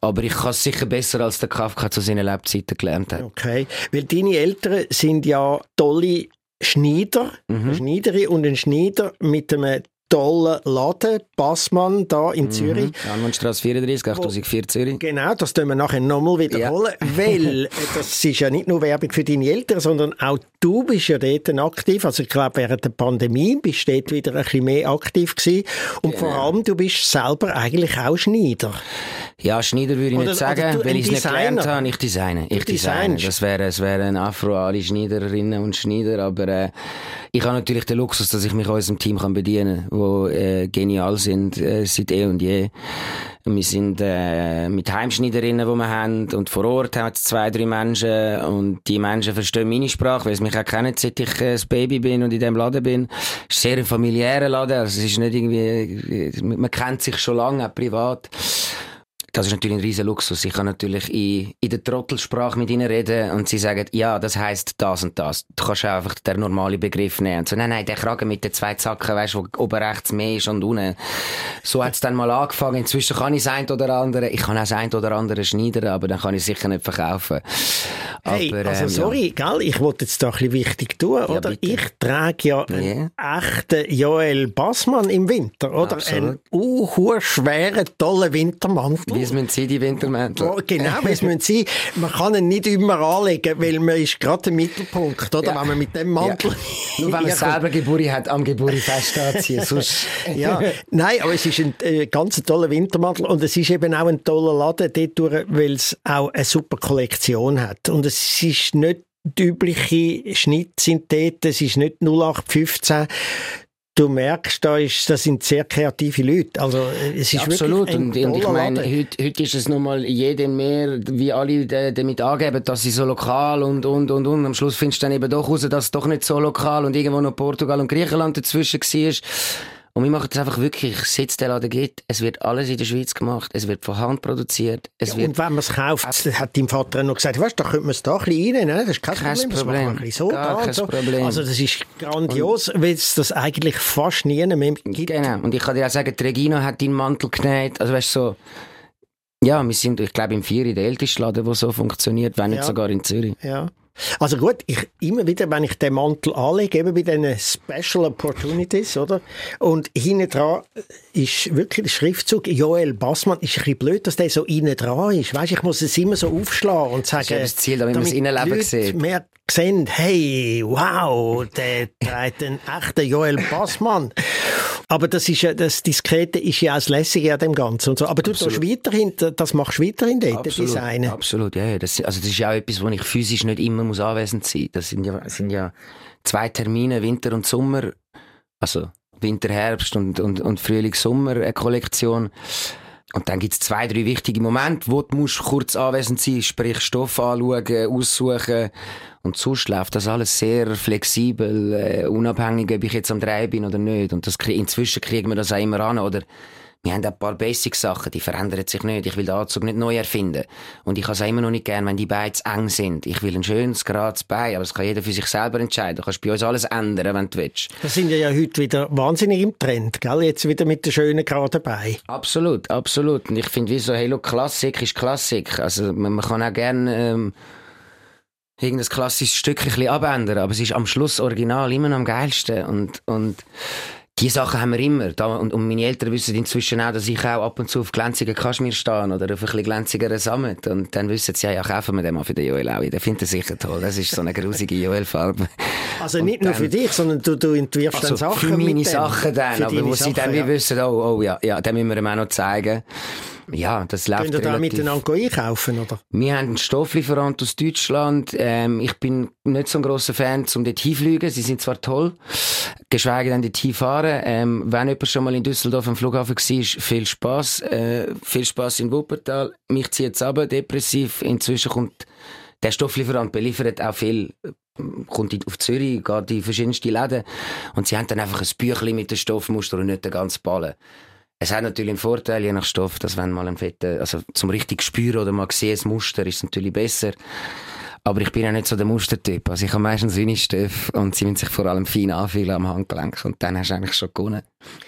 Aber ich kann es sicher besser als der Kafka zu seinen Lebzeiten gelernt hat. Okay, weil deine Eltern sind ja tolle Schneider, mhm. Schneiderin und ein Schneider mit einem tollen Laden, Bassmann, da in mhm. Zürich. Anwandstrasse 34, 8004 Zürich. Genau, das tun wir nachher nochmal wiederholen, ja. weil das ist ja nicht nur Werbung für deine Eltern, sondern auch du bist ja dort aktiv. Also ich glaube, während der Pandemie bist du dort wieder ein bisschen mehr aktiv gewesen. Und genau. vor allem, du bist selber eigentlich auch Schneider. Ja, Schneider würde ich oder, nicht sagen, weil ich es nicht gelernt habe. Ich designe. Ich designe. Das wäre, es wären Afro alle Schneiderinnen und Schneider, aber äh, ich habe natürlich den Luxus, dass ich mich unserem Team kann bedienen kann, wo äh, genial sind äh, seit eh und je. Wir sind äh, mit Heimschneiderinnen, die wir haben, und vor Ort haben wir zwei, drei Menschen, und die Menschen verstehen meine Sprache, weil sie mich auch kennen, seit ich äh, das Baby bin und in dem Laden bin. Es ist sehr ein familiärer Laden, also es ist nicht irgendwie, man kennt sich schon lange, auch privat. Das ist natürlich ein riesen Luxus. Ich kann natürlich in, in der Trottelsprache mit ihnen reden und sie sagen, ja, das heißt das und das. Du kannst einfach den normalen Begriff nehmen. Und so, nein, nein, der Kragen mit den zwei Zacken, weißt du, wo oben rechts mehr ist und unten. So hat es dann mal angefangen. Inzwischen kann ich das ein oder andere, ich kann auch das ein oder andere schneiden, aber dann kann ich sicher nicht verkaufen. Hey, aber, also ähm, sorry, ja. gell, ich wollte jetzt da ein bisschen wichtig tun, ja, oder? Bitte. Ich trage ja einen echten Joel Bassmann im Winter, oder? Absolut. Einen schweren, tollen Wintermantel. Wie es müssen die Wintermäntel. Oh, genau, wie es müssen sein. Man kann ihn nicht immer anlegen, weil man ist gerade im Mittelpunkt, oder? Ja. Wenn man mit dem Mantel... Ja. Nur wenn man selber Geburi hat, am Geburi fest anziehen, sonst... ja, nein, aber es ist ein äh, ganz toller Wintermantel und es ist eben auch ein toller Laden dort, weil es auch eine super Kollektion hat. Und es ist nicht die übliche Schnittsynthete, es ist nicht 0815, du merkst, da ist, das sind sehr kreative Leute. Also, es ist absolut. Und, und, ich meine, heute, heute ist es nochmal jedem mehr, wie alle damit angeben, dass sie so lokal und, und, und, und. Am Schluss findest du dann eben doch raus, dass es doch nicht so lokal und irgendwo noch Portugal und Griechenland dazwischen war. Und wir machen das einfach wirklich, es den Laden gibt, es wird alles in der Schweiz gemacht, es wird von Hand produziert. Es ja, wird und wenn man es kauft, hat dein Vater noch gesagt, weißt du, da könnte man es da ein bisschen reinnehmen, ne? das ist kein, kein Problem, Problem. Das so, Gar da so. Problem. Also das ist grandios, weil es das eigentlich fast nie mehr gibt. Genau, und ich kann dir auch sagen, die Regina hat deinen Mantel genäht, also weißt du, so, ja, wir sind, ich glaube, im Vieri der älteste Laden, der so funktioniert, wenn nicht ja. sogar in Zürich. Ja. Also gut, ich, immer wieder, wenn ich den Mantel anlege, eben bei diesen Special Opportunities, oder? Und hinten dran ist wirklich der Schriftzug Joel Bassmann. Ist ein bisschen blöd, dass der so innen dran ist. Weißt, ich muss es immer so aufschlagen und sagen, das ist das Ziel, damit, damit man es Innenleben sieht. mehr sehen, hey, wow, der trägt einen echten Joel Bassmann. Aber das ist ja, das Diskrete ist ja auch das Lässige an dem Ganzen und so. Aber du tust weiterhin, das machst du weiterhin dort, absolut, Designen. Absolut, ja, das, also das ist ja auch etwas, wo ich physisch nicht immer muss anwesend sein. Das sind ja, sind ja zwei Termine, Winter und Sommer, also Winter, Herbst und, und, und Frühling, Sommer, eine Kollektion. Und dann gibt's zwei, drei wichtige Momente, wo du musst kurz anwesend sein, sprich Stoff anschauen, aussuchen. Und sonst läuft das alles sehr flexibel, äh, unabhängig, ob ich jetzt am Drei bin oder nicht. Und das, inzwischen kriegen wir das auch immer an, oder? wir haben ein paar Basic-Sachen, die verändern sich nicht. Ich will den Anzug nicht neu erfinden. Und ich habe es immer noch nicht gern, wenn die Beine zu eng sind. Ich will ein schönes, gerades Bein, aber das kann jeder für sich selber entscheiden. Du kannst bei uns alles ändern, wenn du willst. Das sind ja heute wieder wahnsinnig im Trend, gell? Jetzt wieder mit den schönen, geraden Beinen. Absolut, absolut. Und ich finde, wie so, hey, look, Klassik ist Klassik. Also, man, man kann auch gerne, ähm, irgendein klassisches Stück ein bisschen abändern, aber es ist am Schluss original immer noch am geilsten. Und, und, Die Sachen haben wir immer. Da, und, und meine Eltern wissen inzwischen auch, dass ich auch ab und zu auf glänzigen Kaschmir stehe oder auf ein bisschen glänzigeren Sammet. Und dann wissen sie, ja, ja, kaufen wir den mal für den Joel auch. Der findet er sicher toll. Das ist so eine grusige Joel-Farbe. Also nicht nur für dich, sondern du, du entwirfst also dann Sachen Für meine mit. Sachen dann. Aber wo sie Sachen, dann wie ja. wissen, oh, oh ja, ja, den müssen wir ihm auch noch zeigen. Ja, das läuft Könnt ihr da relativ... miteinander einkaufen, oder? Wir haben einen Stofflieferant aus Deutschland. Ähm, ich bin nicht so ein grosser Fan, um dort hinfliegen. Sie sind zwar toll, geschweige denn dort hinfahren. Ähm, wenn jemand schon mal in Düsseldorf am Flughafen war, viel Spass. Äh, viel Spass in Wuppertal. Mich zieht es aber depressiv. Inzwischen kommt der Stofflieferant beliefert auch viel, kommt auf Zürich, geht in verschiedenste Läden und sie haben dann einfach ein Büchlein mit dem Stoffmuster und nicht den ganzen Ballen. Es hat natürlich einen Vorteil, je nach Stoff, dass wenn mal ein fetter, also zum richtig spüren oder mal sehen, das Muster ist natürlich besser. Aber ich bin ja nicht so der Mustertyp. Also ich habe meistens Stoff und sie müssen sich vor allem fein anfühlen am Handgelenk und dann hast du eigentlich schon gewonnen.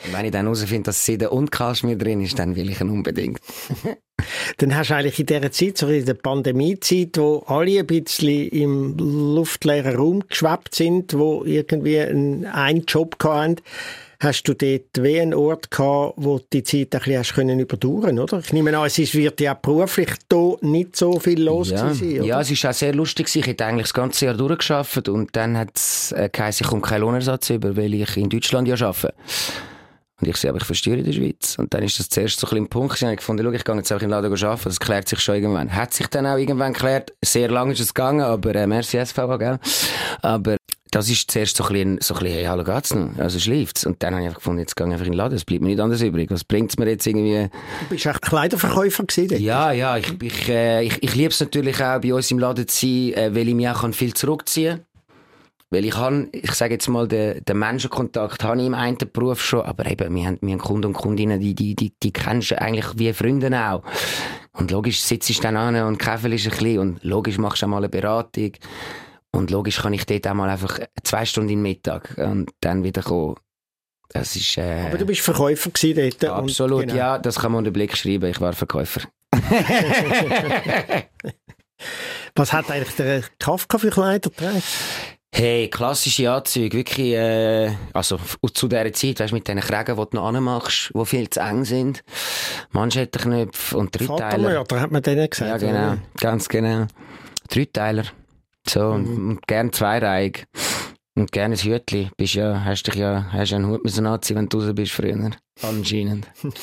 Und wenn ich dann herausfinde, dass Seide und Kaschmir drin ist, dann will ich ihn unbedingt. Dann hast du eigentlich in dieser Zeit, so in der Pandemiezeit, wo alle ein bisschen im luftleeren Raum geschwebt sind, wo irgendwie einen, einen Job hatten, hast du dort wie einen Ort gehabt, wo du die Zeit ein bisschen hast können überdauern, oder? Ich nehme an, es ist, wird ja beruflich da nicht so viel los ja. sein, oder? ja, es ist auch sehr lustig. Ich hätte eigentlich das ganze Jahr durchgeschafft und dann hat es äh, geheißen, ich komme keinen Lohnersatz über, weil ich in Deutschland ja arbeite. Und ich sehe, aber ich verstehe in der Schweiz. Und dann ist das zuerst so ein bisschen Punkt. Ich gefunden, schau, ich gehe jetzt einfach in den Laden arbeiten. Das klärt sich schon irgendwann. Hat sich dann auch irgendwann geklärt. Sehr lange ist es gegangen, aber äh, merci SVH, gell? Aber das ist zuerst so ein bisschen, so ein bisschen hey, hallo, geht's noch? Also schläft's. Und dann habe ich einfach gefunden, jetzt gehe ich einfach in den Laden. Es bleibt mir nicht anders übrig. Was bringt's mir jetzt irgendwie... Du bist auch Kleiderverkäufer gewesen. Ja, ja, ich, ich, äh, ich, ich liebe es natürlich auch, bei uns im Laden zu sein, äh, weil ich mich auch viel zurückziehen kann. Weil ich habe, ich sage jetzt mal, den, den Menschenkontakt habe ich im einen Beruf schon, aber eben, wir haben, wir haben Kunden und Kundinnen, die, die, die, die kennst du eigentlich wie Freunde auch. Und logisch sitzt du dann an und käfelst ein bisschen und logisch machst du auch mal eine Beratung. Und logisch kann ich dort auch mal einfach zwei Stunden in den Mittag und dann wieder kommen. Das ist, äh, Aber du bist Verkäufer gewesen dort. und- Absolut, genau. ja, das kann man unter den Blick schreiben. Ich war Verkäufer. Was hat eigentlich der Kafka für Kleider getragen? Hey, klassische Anzüge, wirklich, äh, also zu dieser Zeit, weißt du, mit diesen Krägen, die du noch anmachst, die viel zu eng sind, Manschettenknöpfe und Dreiteiler. Vatermörder, hat man denen gesagt. Ja, genau, oder? ganz genau. Dreiteiler. So, und, und gern zweireihig. Und gerne ein Hütli. Bist ja, hast dich ja, hast einen Hut müssen anziehen, wenn du raus bist früher. Anscheinend.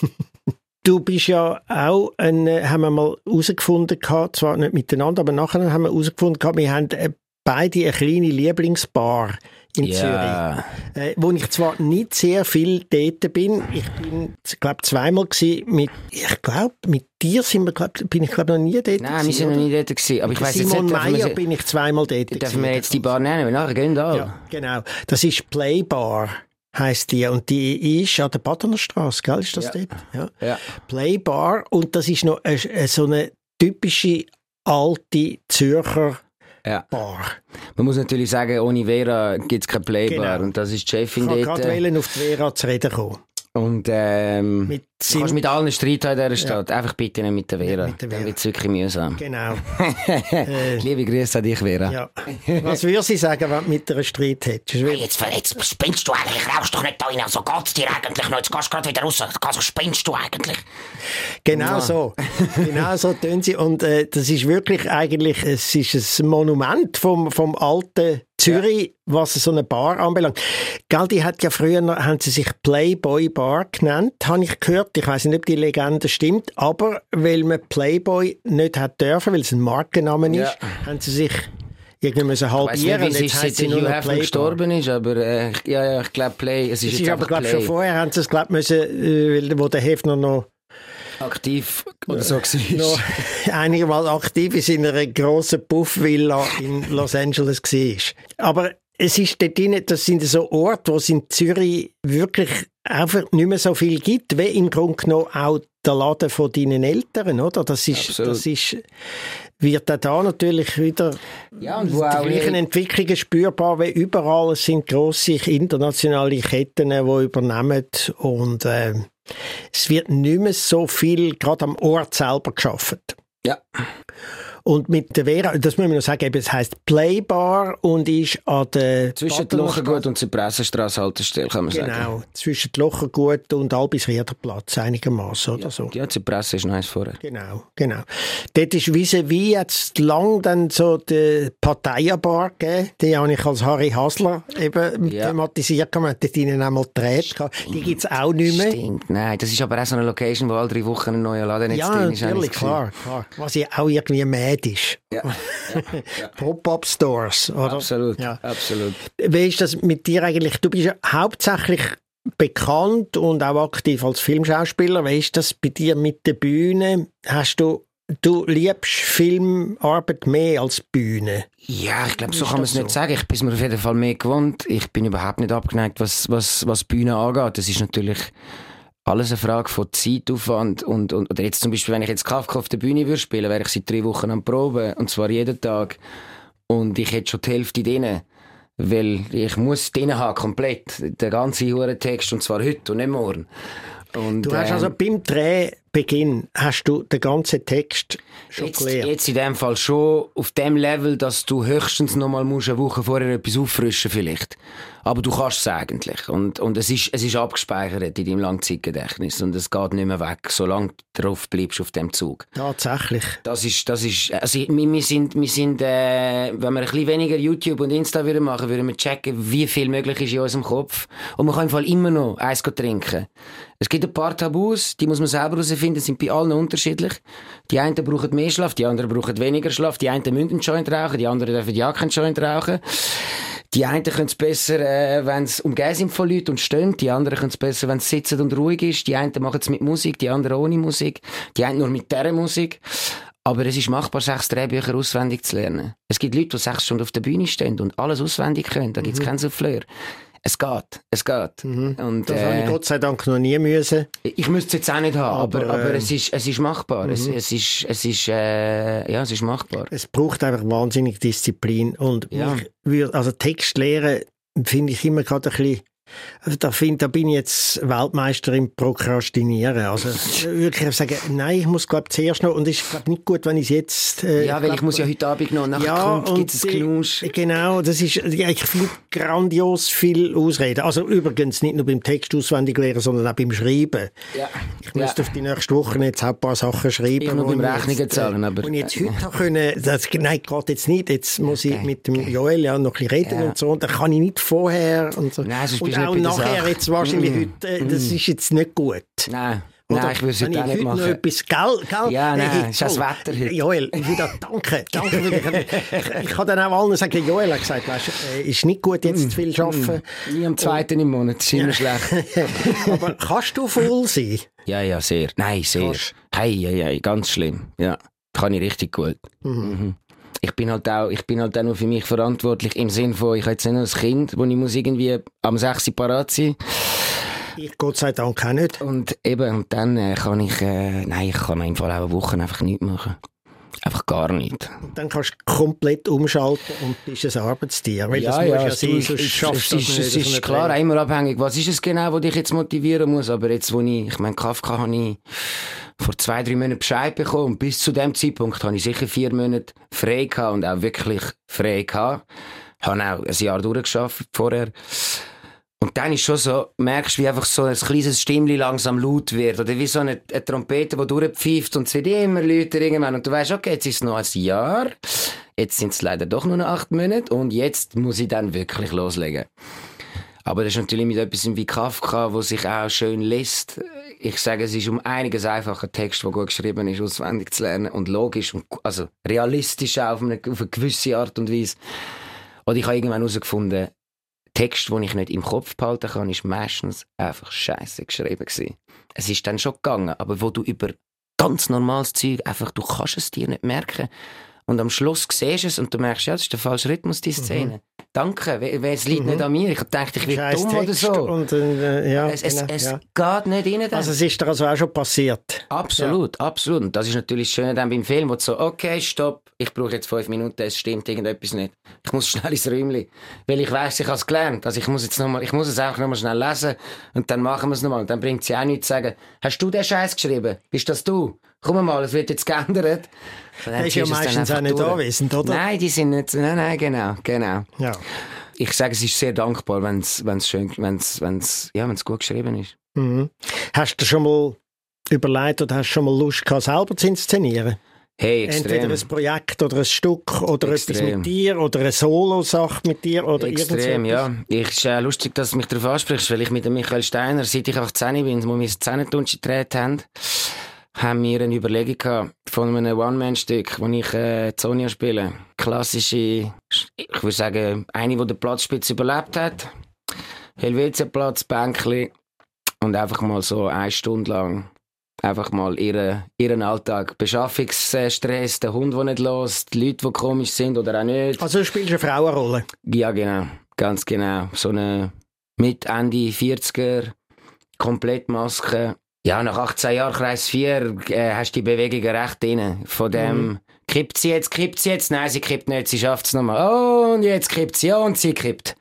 Du bist ja auch, ein, äh, haben wir mal herausgefunden gehabt, zwar nicht miteinander, aber nachher haben wir herausgefunden gehabt, wir haben äh, beide eine kleine Lieblingsbar in ja. Zürich, äh, wo ich zwar nicht sehr viel dort bin. Ich bin, glaube zweimal gewesen mit, ich glaube, mit dir sind wir, glaub, bin ich glaube noch nie dort Nein, wir gewesen, sind noch nie dort gewesen. Aber ich weiss jetzt Simon nicht, wir, Meyer bin ich zweimal dort dürfen gewesen. wir jetzt die Bar nennen? Weil nachher gehen da. Ja, genau. Das ist Playbar, heisst die. Und die ist an der Badener Straße, gell? Ist das Ja. dort? Ja. Ja. Playbar. Und das ist noch eine, eine, so eine typische alte Zürcher Ja. Bar. Man muss natürlich sagen, ohne Vera gibt es keine Playbar. Genau. Und das ist die Ich Chefin wollte dort. gerade wollen auf die Vera zu reden kommen. Und ähm, Mit du kannst mit allen Streit in dieser Stadt. Einfach bitte nicht mit der Vera. mit der Dann Vera. wird es wirklich mühsam. Genau. äh, Liebe Grüße an dich, Vera. ja. Was würde sie sagen, wenn du mit einer Streit hättest? Weil- Jetzt, jetzt spinnst du eigentlich, rauchst doch nicht da rein. So geht's dir eigentlich noch. Jetzt gehst du gerade wieder raus. Also spinnst du eigentlich. Genau so. genau so tun sie. Und äh, das ist wirklich eigentlich, es ist ein Monument vom, vom alten Zürich, was so eine Bar anbelangt. Gell, die hat ja früher, noch- haben sie sich Playboy Bar genannt, habe ich gehört. Ich weiß nicht, ob die Legende stimmt, aber weil man Playboy nicht hat dürfen, weil es ein Markenname Ja. ist, haben sie sich irgendwie müssen Ich nicht, halbieren. Jetzt ist, heisst seit Hugh Hefner gestorben ist. Aber äh, ich- ja, ja, ich glaube, Play. Es ist Es ist aber, glaube schon vorher haben sie es, glaube müssen, äh, weil- wo der Hefner noch Aktiv oder so war. noch einigermaals aktiv in seiner grossen Puffvilla in Los Angeles war. Aber es ist dort drin, das sind so Orte, wo es in Zürich wirklich einfach nicht mehr so viel gibt, wie im Grunde genommen auch der Laden von deinen Eltern, oder? Das ist, Absolut. das ist, wird auch da natürlich wieder Ja, und die wo gleichen Entwicklungen spürbar wie überall. Es sind grosse internationale Ketten, die übernehmen und äh, es wird nicht mehr so viel gerade am Ort selber geschafft. Ja. Und mit der Vera, das muss man noch sagen, eben, es heisst Playbar und ist an der... Zwischen Lochergut und Zypressenstraße Haltestelle, kann man sagen. Genau, zwischen Lochergut und Albis-Riederplatz einigermaßen oder so. Ja, Zypresse ist noch eins vorher. Genau, genau. Dort ist wie wie jetzt lang dann so die Parteienbar gegeben. Die habe ich als Harry Hasler eben Ja. thematisiert. Man hat dort ihnen einmal gedreht. Die gibt es auch nicht mehr. Stimmt, nein, das ist aber auch so eine Location, wo alle drei Wochen ein neuer Laden jetzt Ja, drin ist. habe natürlich, ich klar, klar. Was ja auch irgendwie mad ist. Ja. Pop-up-Stores, oder? Absolut, Ja. absolut. Wie ist das mit dir eigentlich? Du bist ja hauptsächlich bekannt und auch aktiv als Filmschauspieler. Wie ist das bei dir mit der Bühne? Hast du, du liebst Filmarbeit mehr als Bühne? Ja, ich glaube, so kann man es nicht so? sagen. Ich bin mir auf jeden Fall mehr gewohnt. Ich bin überhaupt nicht abgeneigt, was, was, was Bühne angeht. Das ist natürlich alles eine Frage von Zeitaufwand. Und, und, oder jetzt zum Beispiel, wenn ich jetzt Kafka auf der Bühne würde spielen, wäre ich seit drei Wochen am Proben. Und zwar jeden Tag. Und ich hätte schon die Hälfte drin. Weil ich muss drin haben, komplett. Den ganzen Text. Und zwar heute und nicht morgen. Und, Du hast ähm, also beim Drehbeginn hast du den ganzen Text schon Jetzt, gelernt. jetzt in dem Fall schon auf dem Level, dass du höchstens noch mal musst eine Woche vorher etwas auffrischen vielleicht. Aber du kannst es eigentlich. Und, und es, ist, es ist abgespeichert in deinem Langzeitgedächtnis. Und es geht nicht mehr weg, solange du drauf bleibst auf dem Zug. Tatsächlich. Das ist, das ist, also wir, wir sind, wir sind, äh, wenn wir ein bisschen weniger YouTube und Insta würden machen, würden wir checken, wie viel möglich ist in unserem Kopf. Und man kann im Fall immer noch eins trinken. Es gibt ein paar Tabus, die muss man selber herausfinden, sind bei allen unterschiedlich. Die einen brauchen mehr Schlaf, die anderen brauchen weniger Schlaf, die einen müssen einen Joint rauchen, die anderen dürfen ja keinen Joint rauchen. Die einen können es besser, äh, wenn sie umgeben sind von Leuten und stehen. Die anderen können es besser, wenn es sitzen und ruhig ist. Die einen machen es mit Musik, die anderen ohne Musik. Die einen nur mit dieser Musik. Aber es ist machbar, sechs Drehbücher auswendig zu lernen. Es gibt Leute, die sechs Stunden auf der Bühne stehen und alles auswendig können. Da gibt es keinen Souffleur. Es geht, es geht. Und, Das habe ich äh, Gott sei Dank noch nie müssen. ich müsste es jetzt auch nicht haben, aber, Aber, aber, äh, es, ist, es ist machbar. Es, es ist, es ist, äh, ja, es ist machbar. Es braucht einfach wahnsinnig Disziplin. Und Ja. mich würde, also Text lehren finde ich immer gerade ein bisschen, da, find, da bin ich jetzt Weltmeister im Prokrastinieren. Also wirklich sagen, nein, ich muss glaube zuerst noch, und es ist glaube nicht gut, wenn ich es jetzt... Äh, Ja, weil ich glaub, muss ja heute Abend noch, nachher ja, gibt es Knusch. Genau, das ist, ja, ich finde grandios viel Ausreden. Also übrigens nicht nur beim Text auswendig lernen, sondern auch beim Schreiben. Ja. Ich müsste auf die nächste Woche jetzt auch ein paar Sachen schreiben. Ich nur beim ich Rechnungen jetzt, äh, zahlen, aber- Und jetzt heute noch können, das, nein, geht jetzt nicht. Jetzt muss ich Okay, mit dem Joel ja noch ein bisschen reden Ja. und so. Und dann kann ich nicht vorher und so. Nein, sonst und auch nachher Sache. jetzt wahrscheinlich Mm. heute, äh, das ist jetzt nicht gut. Nein, Oder? nein, ich würde es heute auch ich nicht heute noch machen. etwas, gell, gell? Ja, nein, Hey, ist das Wetter heute. Joel, wieder danke, danke. ich, ich kann dann auch allen sagen, Joel hat gesagt, weißt, äh, ist nicht gut jetzt zu viel arbeiten. Nie am zweiten im Monat, ist immer schlecht. Aber kannst du faul sein? Ja, ja, sehr. Nein, sehr. Kannst. Hey, hey, hey, ganz schlimm. Ja, kann ich richtig gut. Mhm. Ich bin halt auch, ich bin halt auch nur für mich verantwortlich im Sinn von, ich habe jetzt nicht nur ein Kind, wo ich muss irgendwie am 6 Uhr parat sein. Ich Gott sei Dank auch nicht. Und eben, und dann äh, kann ich, äh, nein, ich kann im Fall auch eine Woche einfach nichts machen. Einfach gar nicht. Dann kannst du komplett umschalten und bist ein Arbeitstier. Weil das muss ja es- sein, es- sonst schaffst du es das ist, nicht. es ist klar auch Training. immer abhängig. Was ist es genau, was dich jetzt motivieren muss? Aber jetzt, wo ich, ich meine, Kafka habe ich vor zwei, drei Monaten Bescheid bekommen und bis zu dem Zeitpunkt habe ich sicher vier Monate frei gehabt und auch wirklich frei gehabt. Habe auch ein Jahr durchgeschafft vorher. Und dann ist schon so, merkst du, wie einfach so ein kleines Stimmli langsam laut wird. Oder wie so eine, eine Trompete, die durchpfeift und wird immer lauter irgendwann. Und du weißt, okay, jetzt ist es noch ein Jahr. Jetzt sind es leider doch nur noch acht Monate. Und jetzt muss ich dann wirklich loslegen. Aber das ist natürlich mit etwas wie Kafka, wo sich auch schön liest. Ich sage, es ist um einiges einfacher Text, der gut geschrieben ist, auswendig zu lernen und logisch und also realistisch auch auf eine, auf eine gewisse Art und Weise. Und ich habe irgendwann herausgefunden, Text, den ich nicht im Kopf behalten kann, ist meistens einfach scheiße geschrieben gewesen. Es ist dann schon gegangen, aber wo du über ganz normales Zeug einfach, du kannst es dir nicht merken. Und am Schluss siehst du es und du merkst, ja, das ist der falsche Rhythmus, die Szene. Danke, es liegt nicht an mir. Ich dachte, ich werde dumm oder Text so. Und, äh, ja, es es, genau, es ja. geht nicht rein. Dann. Also es ist dir also auch schon passiert. Absolut, absolut. Und das ist natürlich schön dann beim Film, wo du so, okay, stopp, ich brauche jetzt fünf Minuten, es stimmt irgendetwas nicht. Ich muss schnell ins Räumchen. Weil ich weiss, ich habe es gelernt. Also ich muss jetzt noch mal, ich muss es einfach nochmal schnell lesen und dann machen wir es nochmal. Und dann bringt es ja auch nichts zu sagen, hast du den Scheiß geschrieben? Bist das du? Komm mal, es wird jetzt geändert. Der ist ja meistens auch nicht anwesend, oder? Nein, die sind nicht, nein, nein, genau, genau. Ja. Ich sage, es ist sehr dankbar, wenn es schön, wenn's, wenn's, ja, wenn's gut geschrieben ist. Mhm. Hast du schon mal überlegt oder hast du schon mal Lust gehabt, selber zu inszenieren? Hey, Entweder extrem. ein Projekt oder ein Stück oder etwas Extrem. mit dir oder eine Solo-Sache mit dir oder Extrem, ja. Ich, ist äh, lustig, dass du mich darauf ansprichst, weil ich mit dem Michael Steiner, seit ich einfach 10 bin, wo wir das Zähnetunsch gedreht haben, haben wir eine Überlegung gehabt von einem One-Man-Stück, wo ich äh, Sonja spiele. Klassische, ich würde sagen, eine, die den Platzspitz überlebt hat. Helvetiaplatz, Bänkli und einfach mal so eine Stunde lang einfach mal ihren, ihren Alltag. Beschaffungsstress, der Hund, der nicht los, die Leute, die komisch sind oder auch nicht. Also du spielst eine Frauenrolle. Ja, genau. Ganz genau. So eine mit Ende 40er, Komplettmaske. Ja, nach 18 Jahren Kreis 4 äh, hast du die Bewegungen recht drin. Von dem, kippt sie jetzt, kippt sie jetzt? Nein, sie kippt nicht, sie schafft es nochmal. Oh, und jetzt kippt sie, und sie kippt.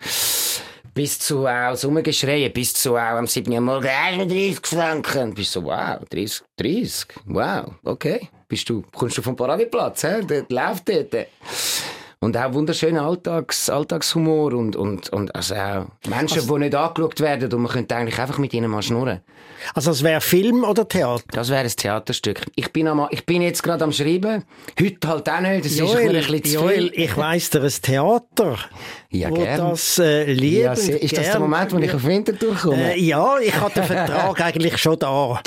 Bis zu auch das Rumgeschreien, bis zu auch am 7. Uhr morgen 31 Franken. Bist so, wow, 30, 30, wow, okay. Bist du, kommst du vom Paradeplatz, hä? Dort läuft dort. Und auch wunderschöner Alltags, Alltagshumor und, und, und also auch Menschen, die nicht angeschaut werden und man könnte eigentlich einfach mit ihnen mal schnurren. Also es wäre Film oder Theater? Das wäre ein Theaterstück. Ich bin, am, ich bin jetzt gerade am Schreiben. Heute halt auch nicht. Das ist mir ein bisschen zu Joel, viel. ich weiss dir ein Theater, Ja, wo gern. das äh, liebend Ja, ist das der gern- Moment, wo ich auf Winterthur komme? Äh, ja, ich habe den Vertrag eigentlich schon da.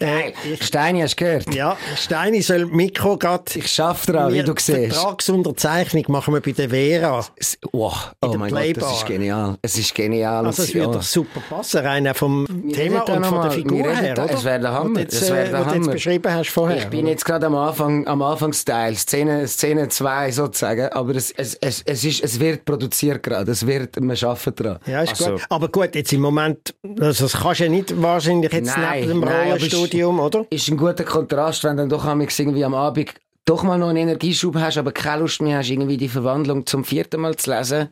Äh, Steini, hast du gehört? ja, Steini soll Mikro grad Ich schaffe dran, wie du siehst. Vertragsunterzeichnung machen wir bei der Vera. Es- Oh, oh der mein Gott, das Playbar. ist genial. Es ist genial. Also es würde ja. doch super passen, rein vom Thema reden da und von der mal- Figur wir her, da- oder? es wäre der Hammer, jetzt, es wäre äh, der was du jetzt Hammer. beschrieben hast vorher. Ich bin oder? jetzt gerade am Anfang, am Anfangsteil, Szene, Szene 2 sozusagen, aber es, es, es, es, ist, es wird produziert gerade, es wird, wir arbeiten dran. Ja, ist Also, gut. Aber gut, jetzt im Moment, also das kannst du ja nicht wahrscheinlich jetzt Nein, neben dem nein, Rollenstudium, oder? Ist ein guter Kontrast, wenn dann doch irgendwie am Abend doch mal noch einen Energieschub hast, aber keine Lust mehr hast, irgendwie die Verwandlung zum vierten Mal zu lesen,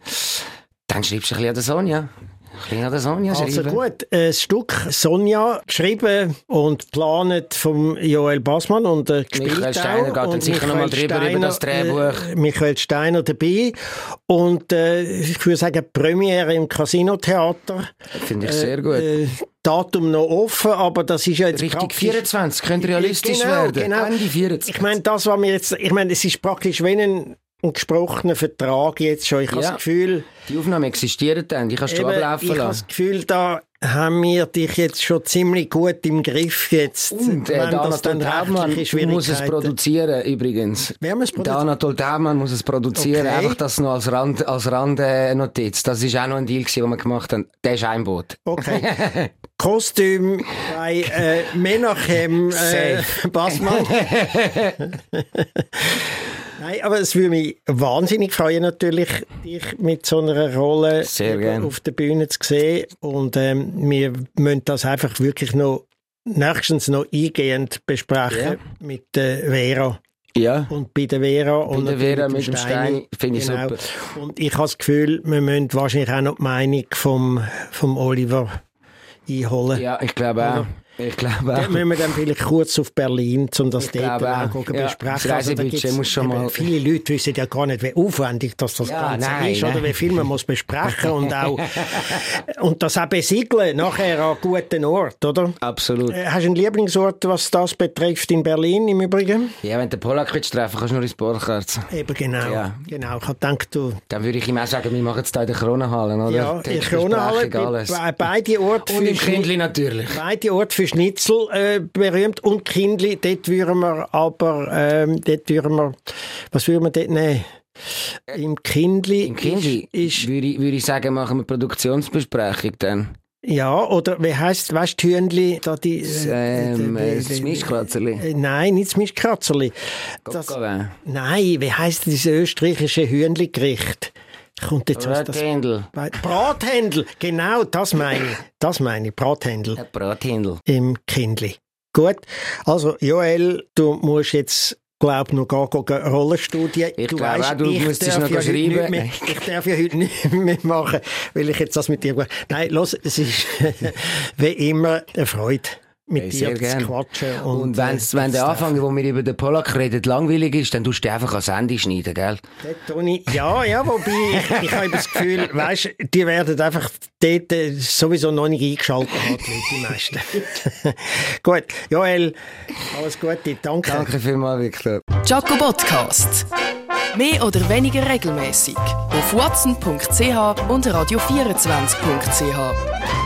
dann schreibst du ein bisschen an Sonja. Bisschen an der Sonja Also schreiben. gut, ein Stück Sonja, geschrieben und geplant vom Joel Bassmann und äh, gespielt Michael Steiner geht dann sicher noch mal Michael drüber über das Steiner, Drehbuch. Äh, Michael Steiner dabei und äh, ich würde sagen Premiere im Casino-Theater. Finde ich sehr gut. Äh, Datum noch offen, aber das ist ja jetzt Richtig, praktisch... 24, könnte realistisch Genau, werden. genau. Ende 24. Ich meine, das war mir jetzt, ich meine, es ist praktisch wie ein, ein gesprochener Vertrag jetzt schon. Ich habe Ja. das Gefühl, Die Aufnahme existiert dann, die kannst du eben, ablaufen ich habe lassen. das Gefühl, da haben wir dich jetzt schon ziemlich gut im Griff jetzt. Und äh, Anatol Taubmann muss es produzieren, übrigens. Wer muss es produzieren? Anatol Taubmann muss es produzieren, Okay. einfach das noch als Rand, als Randnotiz. Das ist auch noch ein Deal gewesen, den wir gemacht haben. Der ist ein Boot. Okay. Kostüm bei äh, Menachem äh. Bassmann. Nein, aber es würde mich wahnsinnig freuen, natürlich, dich mit so einer Rolle auf der Bühne zu sehen. Und ähm, wir müssen das einfach wirklich noch nächstens noch eingehend besprechen Ja. mit der Vera. Ja. Und bei der Vera und der Vera mit dem Steini, finde ich super. Und ich habe das Gefühl, wir müssen wahrscheinlich auch noch die Meinung vom, vom Oliver einholen. Ja, ich glaube auch. Ich glaube Dann auch. müssen wir dann vielleicht kurz auf Berlin, um das dort auch Ja, besprechen. das Reisebudget da gibt's muss schon mal- Viele Leute wissen ja gar nicht, wie aufwendig das, das Ja, Ganze nein, ist, oder nein. wie viel man muss besprechen und auch und das auch besiegeln nachher an guten Ort, oder? Absolut. Äh, Hast du einen Lieblingsort, was das betrifft, in Berlin im Übrigen? Ja, wenn du den Polak willst treffen, kannst du nur ins Borcherz. Eben genau. Ja. Genau. Ich gedacht, du Dann würde ich ihm auch sagen, wir machen es da in der Kronenhalle, oder? ja, in alles. bei, beide Orte Und im Kindli natürlich. Beide Orte für Schnitzel äh, berühmt und Kindli. Dort würden wir aber, ähm, dort würden wir, was würden wir dort nehmen? Im Kindli. Im Kindli Ist, ist, würde, ich, würde ich sagen, machen wir Produktionsbesprechung dann. ja, oder wie heisst, weißt du, Hühnli, da die, Das, äh, ähm, die- äh, die- das Mischkratzerli. äh, Nein, nicht das Mischkratzerli. Das, nein, wie heisst dieses österreichische Hühnli-Gericht? Kommt jetzt was das? Brathändel. Brathändel, genau, das meine ich. Das meine ich, Brathändel. Ja, Brathändel. im Kindli. Gut, also Joel, du musst jetzt glaub noch gar keine Rollenstudie. Ich du glaube auch, du ich müsstest darf noch ja schreiben. Mehr, ich darf ja heute nicht mehr machen, weil ich jetzt das mit dir... Nein, los, es ist wie immer eine Freude. Mit Hey, dir sehr zu gern. quatschen. Und, Und, wenn's, äh, wenn der Anfang, wo wir über den Polak reden, langweilig ist, dann tust du einfach ans Ende schneiden, gell? Ich- Ja, ja, wobei ich, ich habe das Gefühl, weißt, die werden einfach dort äh, sowieso noch nicht eingeschaltet haben, die meisten. Gut, Joel, alles Gute, danke. Danke vielmals, Victor. Jaco Podcast. Mehr oder weniger regelmäßig auf watson.ch und radio24.ch.